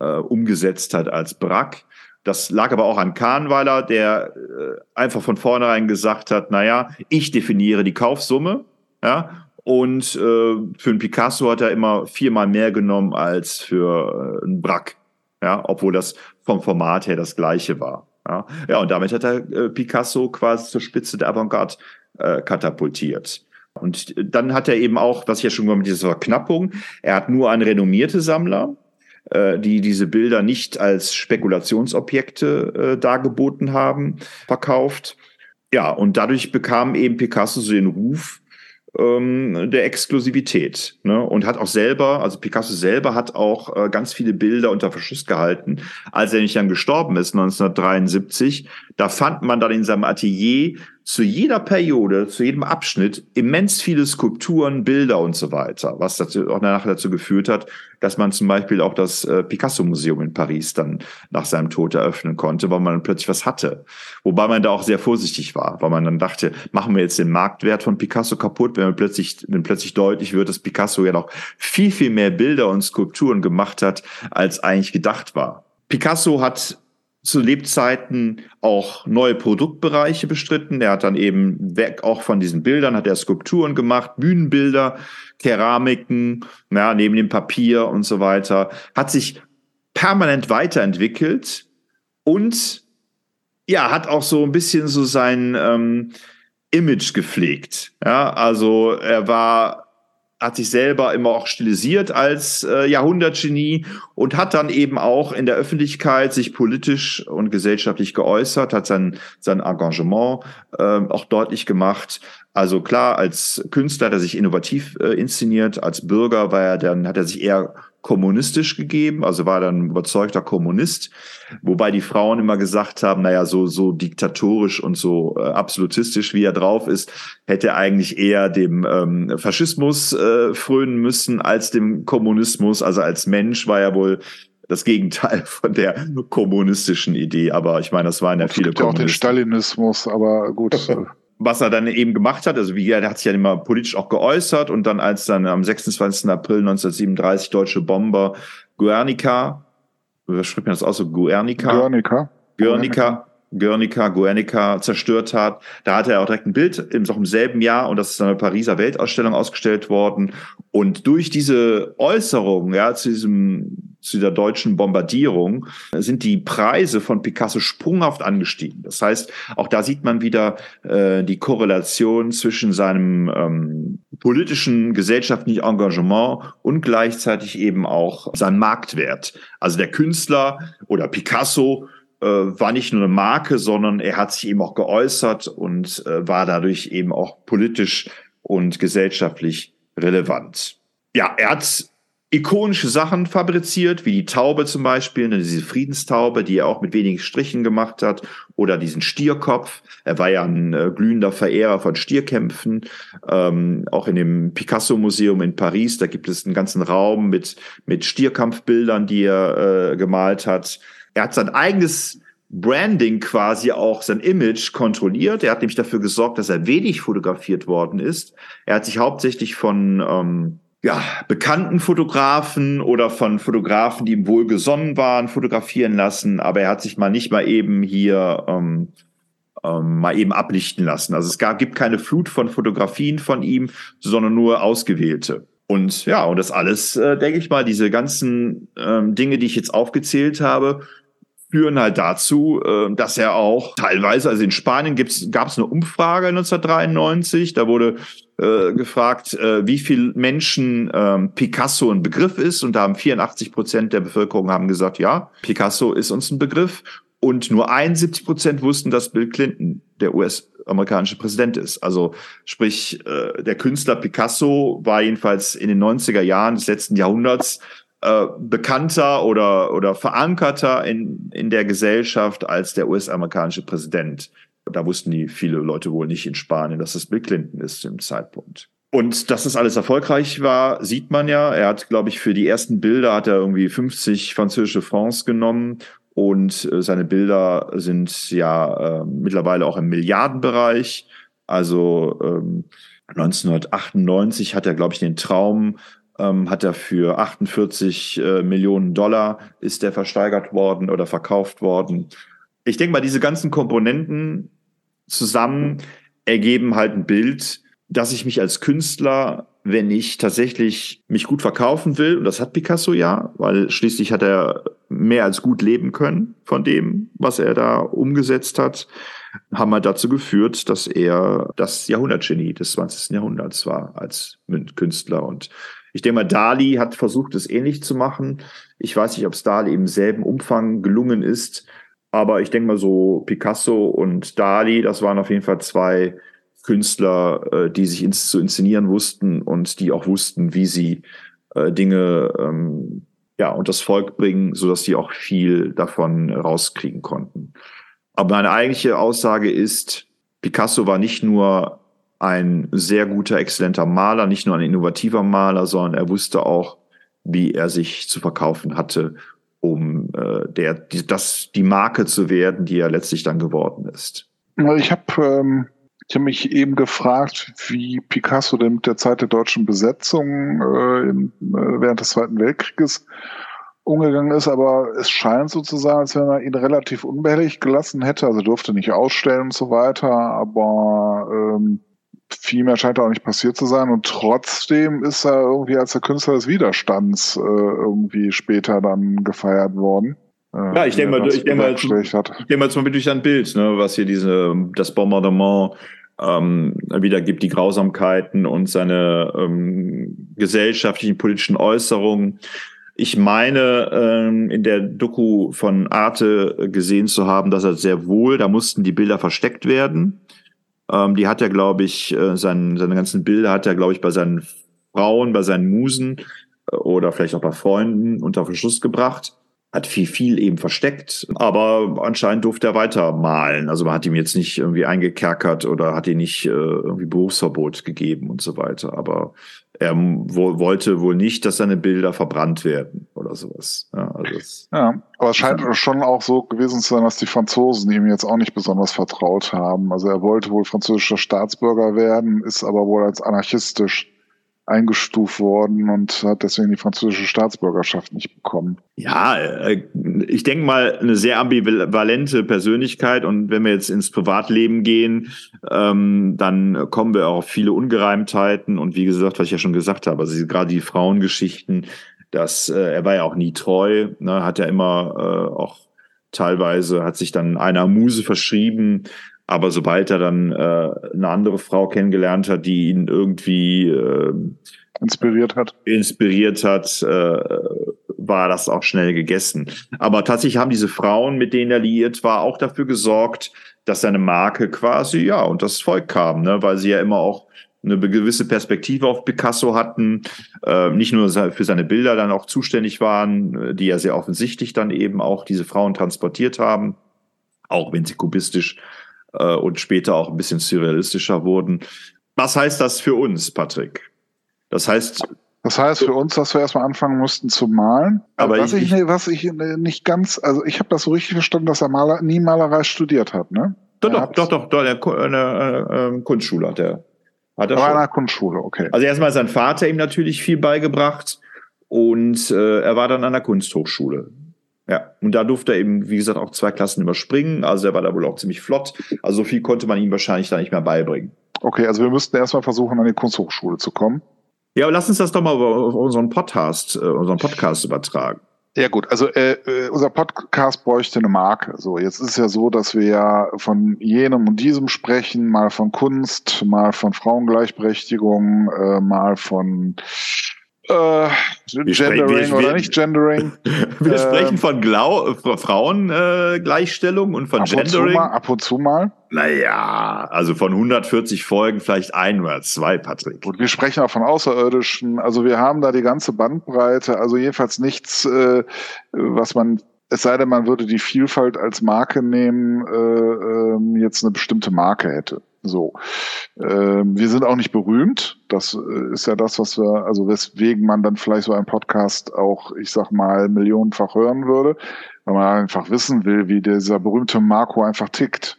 äh, umgesetzt hat als Braque Das lag aber auch an Kahnweiler, der äh, einfach von vornherein gesagt hat, naja, ich definiere die Kaufsumme, ja, und äh, für einen Picasso hat er immer viermal mehr genommen als für äh, einen Brack, ja, obwohl das vom Format her das gleiche war. Ja, ja und damit hat er äh, Picasso quasi zur Spitze der Avantgarde äh, katapultiert. Und dann hat er eben auch, was ich ja schon mal mit dieser Verknappung, er hat nur an renommierte Sammler, äh, die diese Bilder nicht als Spekulationsobjekte äh, dargeboten haben, verkauft. Ja, und dadurch bekam eben Picasso so den Ruf, ähm, der Exklusivität. Ne? Und hat auch selber, also Picasso selber hat auch äh, ganz viele Bilder unter Verschluss gehalten. Als er nicht dann gestorben ist, 1973, da fand man dann in seinem Atelier zu jeder Periode, zu jedem Abschnitt immens viele Skulpturen, Bilder und so weiter, was dazu, auch nachher dazu geführt hat, dass man zum Beispiel auch das äh, Picasso-Museum in Paris dann nach seinem Tod eröffnen konnte, weil man plötzlich was hatte. Wobei man da auch sehr vorsichtig war, weil man dann dachte, machen wir jetzt den Marktwert von Picasso kaputt, wenn, plötzlich, wenn plötzlich deutlich wird, dass Picasso ja noch viel, viel mehr Bilder und Skulpturen gemacht hat, als eigentlich gedacht war. Picasso hat zu Lebzeiten auch neue Produktbereiche bestritten. Er hat dann eben weg auch von diesen Bildern, hat er Skulpturen gemacht, Bühnenbilder, Keramiken, ja, neben dem Papier und so weiter, hat sich permanent weiterentwickelt und ja, hat auch so ein bisschen so sein ähm, Image gepflegt. Ja, also er war hat sich selber immer auch stilisiert als äh, Jahrhundertgenie und hat dann eben auch in der Öffentlichkeit sich politisch und gesellschaftlich geäußert, hat sein, sein Engagement äh, auch deutlich gemacht. Also klar, als Künstler hat er sich innovativ äh, inszeniert, als Bürger war er dann, hat er sich eher kommunistisch gegeben, also war dann überzeugter Kommunist, wobei die Frauen immer gesagt haben, naja, so, so diktatorisch und so äh, absolutistisch, wie er drauf ist, hätte er eigentlich eher dem ähm, Faschismus äh, frönen müssen als dem Kommunismus. Also als Mensch war er wohl das Gegenteil von der kommunistischen Idee. Aber ich meine, das waren ja viele Kommunisten. Ja auch den Stalinismus, aber gut. was er dann eben gemacht hat, also wie er hat sich ja immer politisch auch geäußert und dann als dann am 26. April 1937 deutsche Bomber Guernica, wie spricht man das aus, so Guernica? Guernica. Guernica. Guernica, Guernica zerstört hat. Da hatte er auch direkt ein Bild im, im selben Jahr und das ist dann eine Pariser Weltausstellung ausgestellt worden. Und durch diese Äußerung, ja, zu diesem zu der deutschen Bombardierung sind die Preise von Picasso sprunghaft angestiegen. Das heißt, auch da sieht man wieder äh, die Korrelation zwischen seinem ähm, politischen, gesellschaftlichen Engagement und gleichzeitig eben auch seinem Marktwert. Also der Künstler oder Picasso äh, war nicht nur eine Marke, sondern er hat sich eben auch geäußert und äh, war dadurch eben auch politisch und gesellschaftlich relevant. Ja, er hat ikonische Sachen fabriziert, wie die Taube zum Beispiel, ne, diese Friedenstaube, die er auch mit wenigen Strichen gemacht hat, oder diesen Stierkopf. Er war ja ein äh, glühender Verehrer von Stierkämpfen. Ähm, auch in dem Picasso-Museum in Paris, da gibt es einen ganzen Raum mit, mit Stierkampfbildern, die er äh, gemalt hat. Er hat sein eigenes Branding quasi auch sein Image kontrolliert. Er hat nämlich dafür gesorgt, dass er wenig fotografiert worden ist. Er hat sich hauptsächlich von ähm, ja, bekannten Fotografen oder von Fotografen, die ihm wohlgesonnen waren, fotografieren lassen, aber er hat sich mal nicht mal eben hier ähm, ähm, mal eben ablichten lassen. Also es gab, gibt keine Flut von Fotografien von ihm, sondern nur ausgewählte. Und ja, und das alles, äh, denke ich mal, diese ganzen ähm, Dinge, die ich jetzt aufgezählt habe, führen halt dazu, äh, dass er auch teilweise, also in Spanien gab es eine Umfrage 1993, da wurde äh, gefragt, äh, wie viel Menschen ähm, Picasso ein Begriff ist. Und da haben 84 Prozent der Bevölkerung haben gesagt, ja, Picasso ist uns ein Begriff. Und nur 71 Prozent wussten, dass Bill Clinton der US-amerikanische Präsident ist. Also sprich, äh, der Künstler Picasso war jedenfalls in den 90er Jahren des letzten Jahrhunderts äh, bekannter oder, oder verankerter in, in der Gesellschaft als der US-amerikanische Präsident. Da wussten die viele Leute wohl nicht in Spanien, dass es Bill Clinton ist zu dem Zeitpunkt. Und dass das alles erfolgreich war, sieht man ja. Er hat, glaube ich, für die ersten Bilder hat er irgendwie 50 französische Francs genommen und äh, seine Bilder sind ja äh, mittlerweile auch im Milliardenbereich. Also ähm, 1998 hat er, glaube ich, den Traum ähm, hat er für 48 äh, Millionen Dollar ist der versteigert worden oder verkauft worden. Ich denke mal, diese ganzen Komponenten zusammen ergeben halt ein Bild, dass ich mich als Künstler, wenn ich tatsächlich mich gut verkaufen will, und das hat Picasso ja, weil schließlich hat er mehr als gut leben können von dem, was er da umgesetzt hat, haben halt dazu geführt, dass er das Jahrhundertgenie des 20. Jahrhunderts war als Künstler. Und ich denke mal, Dali hat versucht, es ähnlich zu machen. Ich weiß nicht, ob es Dali im selben Umfang gelungen ist, aber ich denke mal so, Picasso und Dali, das waren auf jeden Fall zwei Künstler, äh, die sich ins, zu inszenieren wussten und die auch wussten, wie sie äh, Dinge ähm, ja und das Volk bringen, so dass die auch viel davon rauskriegen konnten. Aber meine eigentliche Aussage ist, Picasso war nicht nur ein sehr guter, exzellenter Maler, nicht nur ein innovativer Maler, sondern er wusste auch, wie er sich zu verkaufen hatte, um äh, der, die, das, die Marke zu werden, die er letztlich dann geworden ist. Ich habe ähm, ich hab mich eben gefragt, wie Picasso denn mit der Zeit der deutschen Besetzung äh, im, äh, während des Zweiten Weltkrieges umgegangen ist, aber es scheint sozusagen, als wenn er ihn relativ unbehelligt gelassen hätte, also durfte nicht ausstellen und so weiter, aber ähm, viel mehr scheint auch nicht passiert zu sein und trotzdem ist er irgendwie als der Künstler des Widerstands äh, irgendwie später dann gefeiert worden. Äh, ja, ich denke mal, ich denke mal, ich denke mal zum Beispiel durch ein Bild, ne, was hier diese, das Bombardement ähm, wiedergibt, die Grausamkeiten und seine ähm, gesellschaftlichen, politischen Äußerungen. Ich meine, ähm, in der Doku von Arte gesehen zu haben, dass er sehr wohl, da mussten die Bilder versteckt werden. Ähm, die hat er, glaube ich, äh, sein, seine ganzen Bilder hat er, glaube ich, bei seinen Frauen, bei seinen Musen äh, oder vielleicht auch bei Freunden unter Verschluss gebracht hat viel, viel eben versteckt, aber anscheinend durfte er weiter malen. Also man hat ihm jetzt nicht irgendwie eingekerkert oder hat ihm nicht äh, irgendwie Berufsverbot gegeben und so weiter. Aber er wo, wollte wohl nicht, dass seine Bilder verbrannt werden oder sowas. Ja, also ja aber es scheint schon auch so gewesen zu sein, dass die Franzosen ihm jetzt auch nicht besonders vertraut haben. Also er wollte wohl französischer Staatsbürger werden, ist aber wohl als anarchistisch eingestuft worden und hat deswegen die französische Staatsbürgerschaft nicht bekommen. Ja, äh, ich denke mal, eine sehr ambivalente Persönlichkeit. Und wenn wir jetzt ins Privatleben gehen, ähm, dann kommen wir auch auf viele Ungereimtheiten. Und wie gesagt, was ich ja schon gesagt habe, also gerade die Frauengeschichten, dass äh, er war ja auch nie treu, ne, hat ja immer äh, auch teilweise hat sich dann einer Muse verschrieben, aber sobald er dann äh, eine andere Frau kennengelernt hat, die ihn irgendwie äh, inspiriert hat, inspiriert hat, äh, war das auch schnell gegessen. Aber tatsächlich haben diese Frauen, mit denen er liiert war, auch dafür gesorgt, dass seine Marke quasi ja und das Volk kam, ne, weil sie ja immer auch eine gewisse Perspektive auf Picasso hatten, äh, nicht nur für seine Bilder dann auch zuständig waren, äh, die ja sehr offensichtlich dann eben auch diese Frauen transportiert haben, auch wenn sie kubistisch äh, und später auch ein bisschen surrealistischer wurden. Was heißt das für uns, Patrick? Das heißt, das heißt für uns, dass wir erstmal anfangen mussten zu malen. Aber was ich, ich, was ich nicht ganz, also ich habe das so richtig verstanden, dass er Maler, nie Malerei studiert hat, ne? Doch, doch, doch, doch, doch, der, eine, äh, Kunstschule hat er. Hat er war eine Kunstschule, okay. Also erstmal sein Vater ihm natürlich viel beigebracht und äh, er war dann an der Kunsthochschule. Ja, und da durfte er eben, wie gesagt, auch zwei Klassen überspringen. Also er war da wohl auch ziemlich flott. Also so viel konnte man ihm wahrscheinlich da nicht mehr beibringen. Okay, also wir müssten erstmal versuchen, an die Kunsthochschule zu kommen. Ja, aber lass uns das doch mal auf unseren Podcast, äh, unseren Podcast übertragen. Ja gut, also äh, äh, unser Podcast bräuchte eine Marke. So, jetzt ist es ja so, dass wir ja von jenem und diesem sprechen, mal von Kunst, mal von Frauengleichberechtigung, äh, mal von äh, Gendering wir, oder nicht Gendering. wir ähm, sprechen von Glau Frauengleichstellung äh, und von ab Gendering. Und mal, ab und zu mal. Naja, also von 140 Folgen vielleicht ein oder zwei, Patrick. Und wir sprechen auch von Außerirdischen. Also wir haben da die ganze Bandbreite. Also jedenfalls nichts, äh, was man es sei denn, man würde die Vielfalt als Marke nehmen, äh, äh, jetzt eine bestimmte Marke hätte. So. Ähm, wir sind auch nicht berühmt. Das äh, ist ja das, was wir, also weswegen man dann vielleicht so einen Podcast auch, ich sag mal, millionenfach hören würde, weil man einfach wissen will, wie dieser berühmte Marco einfach tickt,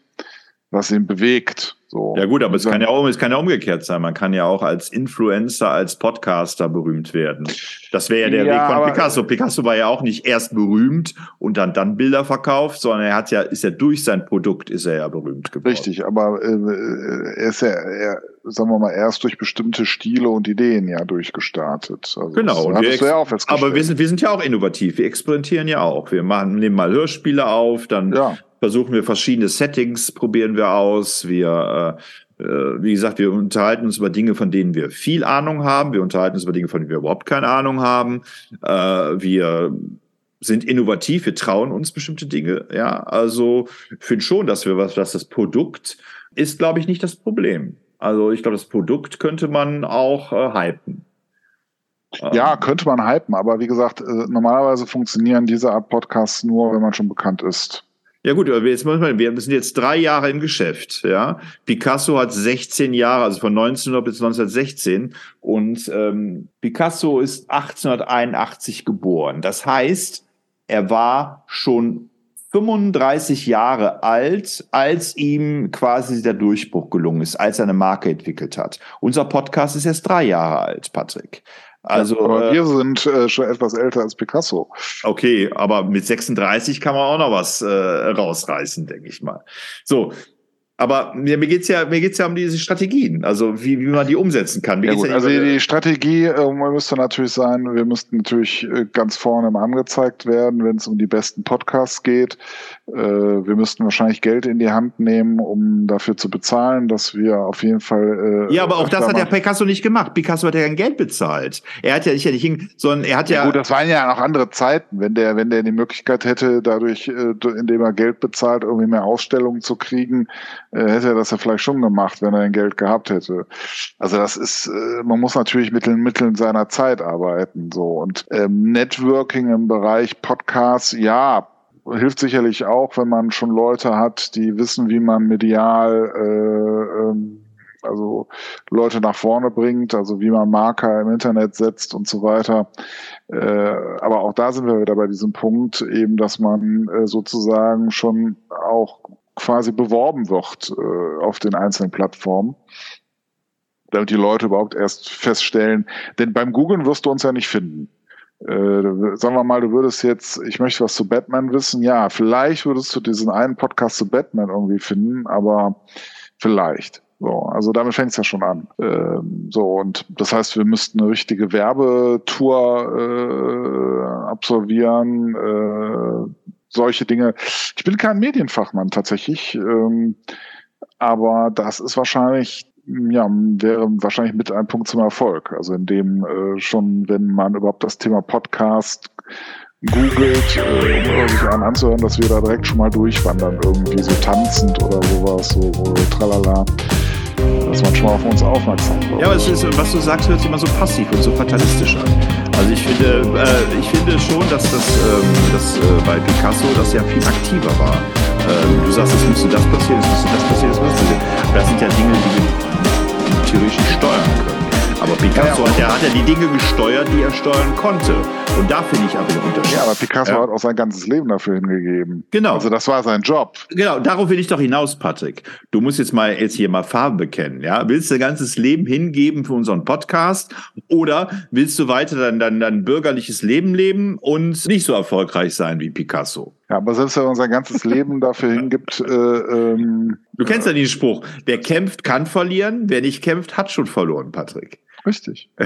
was ihn bewegt. So. Ja gut, aber es kann ja, auch, es kann ja umgekehrt sein. Man kann ja auch als Influencer, als Podcaster berühmt werden. Das wäre ja der Ja, Weg von aber- Picasso. Picasso war ja auch nicht erst berühmt und dann, dann Bilder verkauft, sondern er hat ja, ist ja durch sein Produkt ist er ja berühmt geworden. Richtig, aber äh, er ist ja, er, sagen wir mal, erst durch bestimmte Stile und Ideen ja durchgestartet. Also Genau, und wir ja aber wir sind, wir sind ja auch innovativ. Wir experimentieren ja auch. Wir machen, nehmen mal Hörspiele auf, dann ja, versuchen wir verschiedene Settings, probieren wir aus. Wir, äh, äh, wie gesagt, wir unterhalten uns über Dinge, von denen wir viel Ahnung haben. Wir unterhalten uns über Dinge, von denen wir überhaupt keine Ahnung haben. Äh, wir sind innovativ, wir trauen uns bestimmte Dinge. Ja, also ich finde schon, dass wir was, dass das Produkt ist, glaube ich, nicht das Problem. Also ich glaube, das Produkt könnte man auch äh, hypen. ja, Ähm, könnte man hypen, aber wie gesagt, äh, normalerweise funktionieren diese Art Podcasts nur, wenn man schon bekannt ist. Ja gut, aber jetzt man, wir sind jetzt drei Jahre im Geschäft, ja. Picasso hat 16 Jahre, also von 1900 bis 1916 und ähm, Picasso ist 1881 geboren. Das heißt, er war schon 35 Jahre alt, als ihm quasi der Durchbruch gelungen ist, als er eine Marke entwickelt hat. Unser Podcast ist erst drei Jahre alt, Patrick. Also aber äh, wir sind äh, schon etwas älter als Picasso. Okay, aber mit 36 kann man auch noch was äh, rausreißen, denke ich mal. So, aber mir, mir geht's ja, mir geht's ja um diese Strategien, also wie, wie man die umsetzen kann. Ja ja also die Strategie äh, müsste natürlich sein, wir müssten natürlich äh, ganz vorne mal angezeigt werden, wenn es um die besten Podcasts geht. Äh, wir müssten wahrscheinlich Geld in die Hand nehmen, um dafür zu bezahlen, dass wir auf jeden Fall. Äh, ja, aber auch das hat ja Picasso nicht gemacht. Picasso hat ja kein Geld bezahlt. Er hat ja nicht, ja nicht hin, sondern er hat ja, Ja, gut, das waren ja noch andere Zeiten. Wenn der, wenn der die Möglichkeit hätte, dadurch, äh, indem er Geld bezahlt, irgendwie mehr Ausstellungen zu kriegen, äh, hätte er das ja vielleicht schon gemacht, wenn er ein Geld gehabt hätte. Also das ist, äh, man muss natürlich mit den Mitteln seiner Zeit arbeiten. So und ähm, Networking im Bereich Podcasts, ja, hilft sicherlich auch, wenn man schon Leute hat, die wissen, wie man medial äh, ähm, also Leute nach vorne bringt, also wie man Marker im Internet setzt und so weiter. Äh, aber auch da sind wir wieder bei diesem Punkt, eben, dass man äh, sozusagen schon auch quasi beworben wird äh, auf den einzelnen Plattformen, damit die Leute überhaupt erst feststellen. Denn beim Googlen wirst du uns ja nicht finden. Äh, sagen wir mal, du würdest jetzt, ich möchte was zu Batman wissen, ja, vielleicht würdest du diesen einen Podcast zu Batman irgendwie finden, aber vielleicht. So, also damit fängt es ja schon an. Ähm, so, und das heißt, wir müssten eine richtige Werbetour äh, absolvieren, äh, solche Dinge. Ich bin kein Medienfachmann tatsächlich, ähm, aber das ist wahrscheinlich, ja, wäre wahrscheinlich mit ein Punkt zum Erfolg. Also in dem äh, schon, wenn man überhaupt das Thema Podcast googelt, äh, um sich einen anzuhören, dass wir da direkt schon mal durchwandern, irgendwie so tanzend oder sowas, so, so tralala, dass man schon mal auf uns aufmerksam wird. Ja, aber es ist, was du sagst, hört sich immer so passiv und so fatalistisch an. Also ich finde, äh, ich finde schon, dass das, ähm, das äh, bei Picasso das ja viel aktiver war. Ähm, du sagst, es müsste das passieren, es müsste das passieren, es müsste passieren. Aber das sind ja Dinge, die wir theoretisch steuern können. Aber Picasso Ja, ja. hat, ja, hat ja die Dinge gesteuert, die er steuern konnte. Und da finde ich aber den Unterschied. Ja, aber Picasso Ja. hat auch sein ganzes Leben dafür hingegeben. Genau. Also das war sein Job. Genau, darauf will ich doch hinaus, Patrick. Du musst jetzt mal jetzt hier mal Farbe bekennen, ja? Willst du dein ganzes Leben hingeben für unseren Podcast oder willst du weiter dein, dein, dein bürgerliches Leben leben und nicht so erfolgreich sein wie Picasso? Ja, aber selbst wenn man sein ganzes Leben dafür hingibt, äh, ähm, Du kennst ja diesen Spruch, wer kämpft, kann verlieren, wer nicht kämpft, hat schon verloren, Patrick. richtig.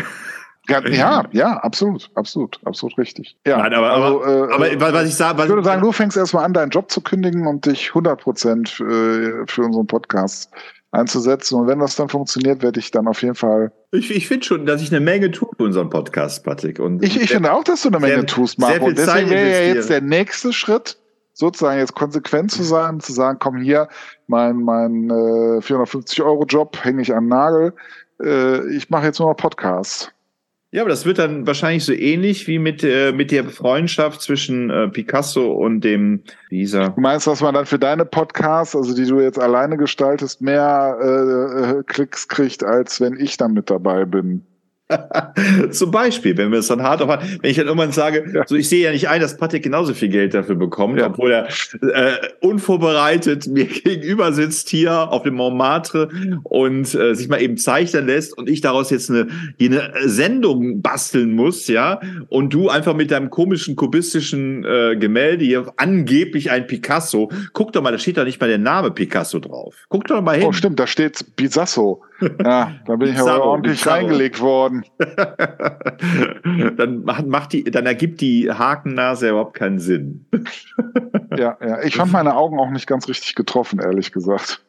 Ja, ja, ja, absolut, absolut, absolut richtig. Ja, Nein, aber, also, aber, äh, aber was ich sage, ich würde sagen, du fängst erstmal an, deinen Job zu kündigen und dich 100 Prozent für, für unseren Podcast einzusetzen. Und wenn das dann funktioniert, werde ich dann auf jeden Fall. ich, ich finde schon, dass ich eine Menge tue für unseren Podcast, Patrick. Und Ich, ich finde auch, dass du eine Menge sehr- tust, Marco. Und deswegen wäre ja jetzt der nächste Schritt, sozusagen jetzt konsequent zu sein, zu sagen, komm hier, mein, mein äh, 450-Euro-Job hänge ich am Nagel. Äh, ich mache jetzt nur noch Podcasts. Ja, aber das wird dann wahrscheinlich so ähnlich wie mit, äh, mit der Freundschaft zwischen äh, Picasso und dem, wie hieß er? Du meinst, dass man dann für deine Podcasts, also die du jetzt alleine gestaltest, mehr äh, äh, Klicks kriegt, als wenn ich dann mit dabei bin? Zum Beispiel, wenn wir es dann hart auf hart, wenn ich dann irgendwann sage, ja. so ich sehe ja nicht ein, dass Patrick genauso viel Geld dafür bekommt, ja. obwohl er äh, unvorbereitet mir gegenüber sitzt hier auf dem Montmartre und äh, sich mal eben zeichnen lässt und ich daraus jetzt eine, eine Sendung basteln muss, ja, und du einfach mit deinem komischen kubistischen äh, Gemälde hier angeblich ein Picasso, guck doch mal, da steht da nicht mal der Name Picasso drauf. Guck doch mal hin. Oh, stimmt, da steht Bisasso. Ja, da bin ich aber ordentlich Bizarro. reingelegt worden. dann macht, macht die, dann ergibt die Hakennase überhaupt keinen Sinn. ja, ja. Ich fand meine Augen auch nicht ganz richtig getroffen, ehrlich gesagt.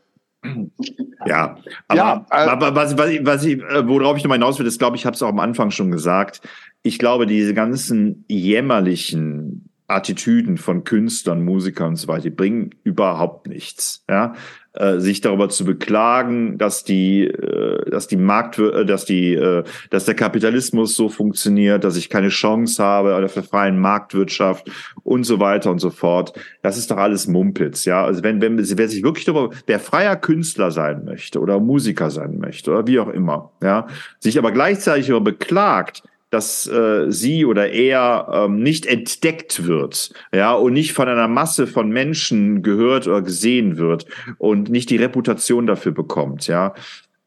Ja, aber, ja, äh, aber was, was, was ich, äh, worauf ich nochmal hinaus will, ist, glaube ich, habe es auch am Anfang schon gesagt. Ich glaube, diese ganzen jämmerlichen Attitüden von Künstlern, Musikern und so weiter, die bringen überhaupt nichts. Ja, äh, sich darüber zu beklagen, dass die, äh, dass die Markt, äh, dass die, äh, dass der Kapitalismus so funktioniert, dass ich keine Chance habe auf der freien Marktwirtschaft und so weiter und so fort. Das ist doch alles Mumpitz, ja. Also wenn, wenn, wer sich wirklich darüber, wer freier Künstler sein möchte oder Musiker sein möchte oder wie auch immer, ja, sich aber gleichzeitig darüber beklagt, dass äh, sie oder er ähm, nicht entdeckt wird, ja, und nicht von einer Masse von Menschen gehört oder gesehen wird und nicht die Reputation dafür bekommt, ja.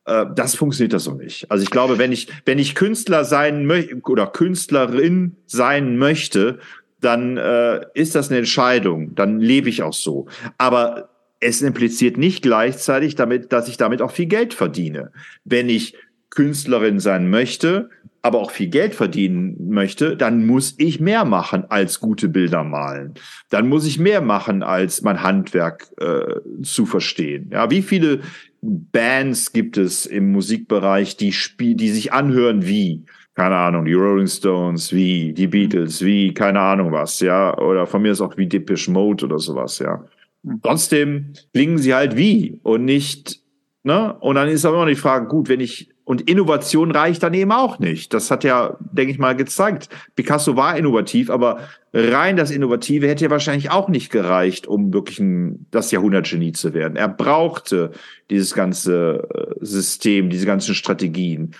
Äh, das funktioniert das so nicht. Also ich glaube, wenn ich, wenn ich Künstler sein möchte oder Künstlerin sein möchte, dann äh, ist das eine Entscheidung, dann lebe ich auch so. Aber es impliziert nicht gleichzeitig damit, dass ich damit auch viel Geld verdiene. Wenn ich Künstlerin sein möchte, aber auch viel Geld verdienen möchte, dann muss ich mehr machen als gute Bilder malen. Dann muss ich mehr machen als mein Handwerk äh, zu verstehen. Ja, wie viele Bands gibt es im Musikbereich, die spiel die sich anhören wie keine Ahnung, die Rolling Stones, wie die Beatles, wie keine Ahnung was, ja, oder von mir ist auch wie Depeche Mode oder sowas, ja. Hm. Trotzdem klingen sie halt wie und nicht, ne? Und dann ist aber immer noch die Frage, gut, wenn ich und Innovation reicht dann eben auch nicht. Das hat ja, denke ich mal, gezeigt. Picasso war innovativ, aber rein das Innovative hätte ja wahrscheinlich auch nicht gereicht, um wirklich ein, das Jahrhundertgenie zu werden. Er brauchte dieses ganze äh, System, diese ganzen Strategien.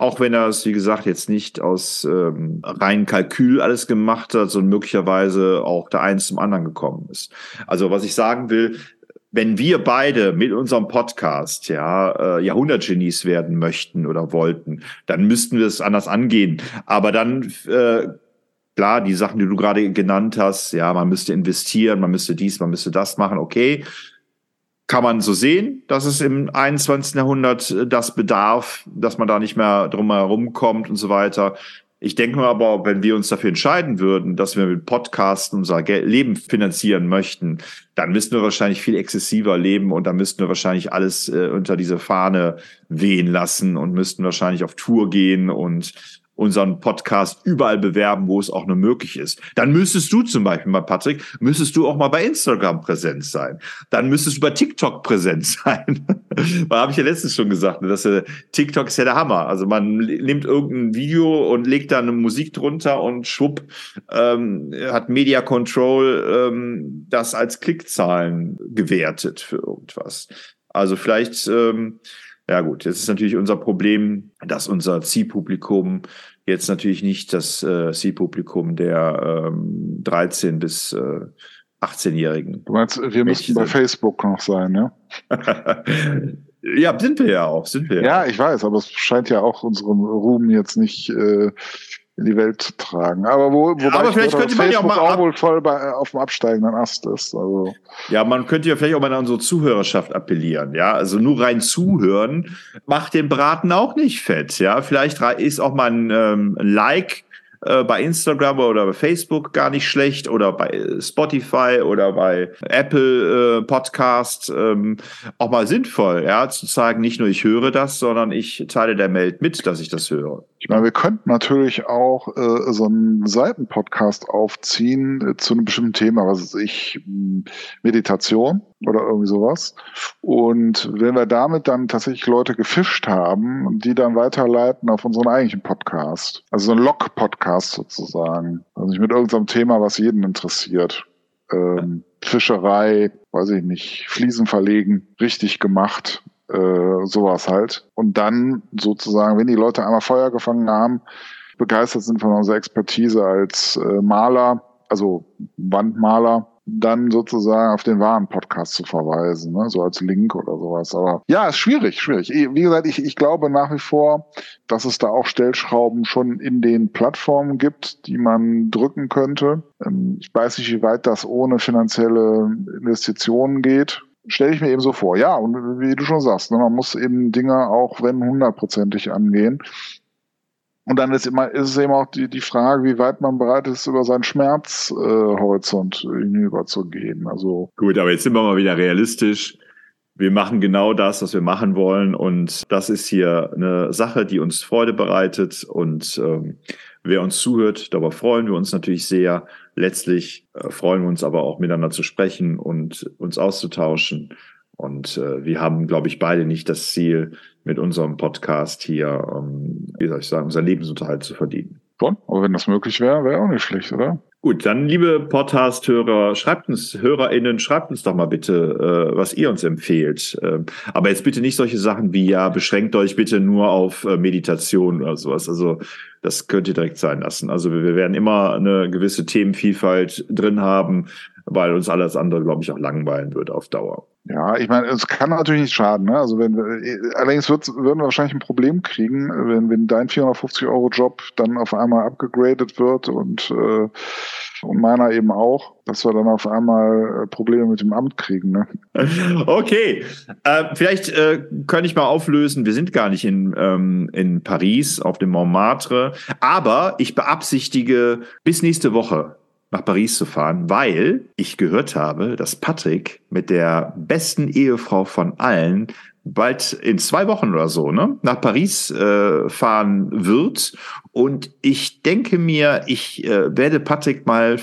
Auch wenn er es, wie gesagt, jetzt nicht aus ähm, rein Kalkül alles gemacht hat, sondern möglicherweise auch der eins zum anderen gekommen ist. Also was ich sagen will, wenn wir beide mit unserem Podcast ja äh, Jahrhundertgenies werden möchten oder wollten, dann müssten wir es anders angehen. Aber dann äh, klar, die Sachen, die du gerade genannt hast, ja, man müsste investieren, man müsste dies, man müsste das machen, okay. Kann man so sehen, dass es im 21. Jahrhundert das bedarf, dass man da nicht mehr drum herum kommt und so weiter. Ich denke mal aber, wenn wir uns dafür entscheiden würden, dass wir mit Podcasten unser Leben finanzieren möchten, dann müssten wir wahrscheinlich viel exzessiver leben und dann müssten wir wahrscheinlich alles äh, unter diese Fahne wehen lassen und müssten wahrscheinlich auf Tour gehen und unseren Podcast überall bewerben, wo es auch nur möglich ist. Dann müsstest du zum Beispiel mal, Patrick, müsstest du auch mal bei Instagram präsent sein. Dann müsstest du bei TikTok präsent sein. da habe ich ja letztens schon gesagt, dass äh, TikTok ist ja der Hammer. Also man nimmt irgendein Video und legt da eine Musik drunter und schwupp ähm, hat Media Control ähm, das als Klickzahlen gewertet für irgendwas. Also vielleicht ähm, ja gut, jetzt ist natürlich unser Problem, dass unser Zielpublikum jetzt natürlich nicht das äh, Zielpublikum der ähm, 13 bis äh, 18-Jährigen. Du meinst, wir müssen bei Facebook noch sein, ja? ja, sind wir ja auch, sind wir. Ja, ich weiß, aber es scheint ja auch unserem Ruhm jetzt nicht äh, in die Welt zu tragen. Aber wo, wobei aber vielleicht könnte man ja auch mal auch wohl voll bei, auf dem absteigenden Ast ist. Also. Ja, man könnte ja vielleicht auch mal an unsere Zuhörerschaft appellieren. Ja, also nur rein zuhören macht den Braten auch nicht fett. Ja, vielleicht ist auch mal ein ähm, Like äh, bei Instagram oder bei Facebook gar nicht schlecht oder bei Spotify oder bei Apple äh, Podcast ähm, auch mal sinnvoll, ja, zu zeigen, nicht nur ich höre das, sondern ich teile der Welt mit, dass ich das höre. Ich meine, wir könnten natürlich auch äh, so einen Seitenpodcast aufziehen äh, zu einem bestimmten Thema, was ist ich, Meditation oder irgendwie sowas. Und wenn wir damit dann tatsächlich Leute gefischt haben, die dann weiterleiten auf unseren eigentlichen Podcast. Also so ein Log-Podcast sozusagen. Also nicht mit irgendeinem Thema, was jeden interessiert. Ähm, Fischerei, weiß ich nicht, Fliesen verlegen, richtig gemacht äh, sowas halt. Und dann sozusagen, wenn die Leute einmal Feuer gefangen haben, begeistert sind von unserer Expertise als äh, Maler, also Wandmaler, dann sozusagen auf den wahren Podcast zu verweisen, ne? so als Link oder sowas. Aber ja, ist schwierig, schwierig. Wie gesagt, ich, ich glaube nach wie vor, dass es da auch Stellschrauben schon in den Plattformen gibt, die man drücken könnte. Ähm, ich weiß nicht, wie weit das ohne finanzielle Investitionen geht. Stelle ich mir eben so vor. Ja, und wie du schon sagst, ne, man muss eben Dinge auch, wenn hundertprozentig angehen. Und dann ist immer, ist es eben auch die, die Frage, wie weit man bereit ist, über seinen Schmerzhorizont äh, hinüber zu gehen. Also. Gut, aber jetzt sind wir mal wieder realistisch. Wir machen genau das, was wir machen wollen. Und das ist hier eine Sache, die uns Freude bereitet. Und ähm, wer uns zuhört, darüber freuen wir uns natürlich sehr. Letztlich äh, freuen wir uns aber auch miteinander zu sprechen und uns auszutauschen. Und äh, wir haben, glaube ich, beide nicht das Ziel, mit unserem Podcast hier, ähm, wie soll ich sagen, unser Lebensunterhalt zu verdienen. Schon, aber wenn das möglich wäre, wäre auch nicht schlecht, oder? Gut, dann liebe Podcast-Hörer, schreibt uns, HörerInnen, schreibt uns doch mal bitte, äh, was ihr uns empfehlt. Ähm, aber jetzt bitte nicht solche Sachen wie, ja, beschränkt euch bitte nur auf äh, Meditation oder sowas. Also das könnt ihr direkt sein lassen. Also wir, wir werden immer eine gewisse Themenvielfalt drin haben, weil uns alles andere, glaube ich, auch langweilen wird auf Dauer. Ja, ich meine, es kann natürlich nicht schaden. Ne? Also wenn allerdings wird, würden wir wahrscheinlich ein Problem kriegen, wenn, wenn dein 450 Euro Job dann auf einmal abgegradet wird und äh, und meiner eben auch, dass wir dann auf einmal äh, Probleme mit dem Amt kriegen. Ne? Okay, äh, vielleicht äh, könnte ich mal auflösen. Wir sind gar nicht in, ähm, in Paris auf dem Montmartre, aber ich beabsichtige bis nächste Woche nach Paris zu fahren, weil ich gehört habe, dass Patrick mit der besten Ehefrau von allen bald in zwei Wochen oder so ne, nach Paris äh, fahren wird. Und ich denke mir, ich äh, werde Patrick mal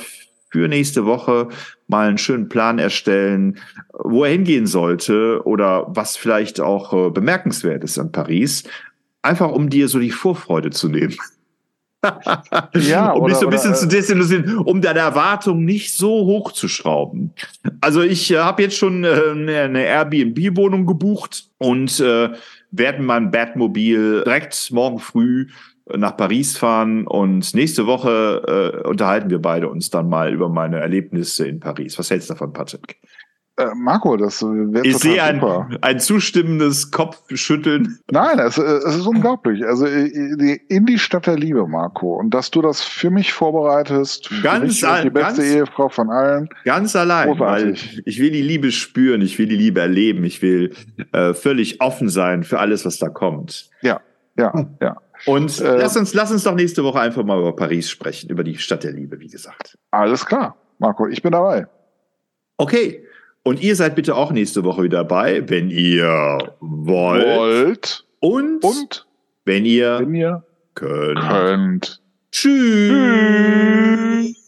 für nächste Woche mal einen schönen Plan erstellen, wo er hingehen sollte oder was vielleicht auch äh, bemerkenswert ist an Paris. Einfach um dir so die Vorfreude zu nehmen ja, um mich so ein bisschen oder, zu äh, desillusionieren, um deine Erwartung nicht so hoch zu schrauben. Also ich äh, habe jetzt schon äh, eine Airbnb-Wohnung gebucht und äh, werde meinem Batmobil direkt morgen früh äh, nach Paris fahren und nächste Woche äh, unterhalten wir beide uns dann mal über meine Erlebnisse in Paris. Was hältst du davon, Patrick? Äh, Marco, das wäre Ich sehe ein, ein zustimmendes Kopfschütteln. Nein, es, es ist unglaublich. Also äh, in die Stadt der Liebe, Marco. Und dass du das für mich vorbereitest, ganz für mich die beste ganz, Ehefrau von allen. Ganz allein, weil ich will die Liebe spüren, ich will die Liebe erleben, ich will äh, völlig offen sein für alles, was da kommt. Ja, ja, ja. Und äh, lass, uns, lass uns doch nächste Woche einfach mal über Paris sprechen, über die Stadt der Liebe, wie gesagt. Alles klar, Marco, ich bin dabei. Okay, und ihr seid bitte auch nächste Woche wieder dabei, wenn ihr wollt. wollt. Und, und wenn ihr, wenn ihr könnt. könnt. Tschüss. Tschüss.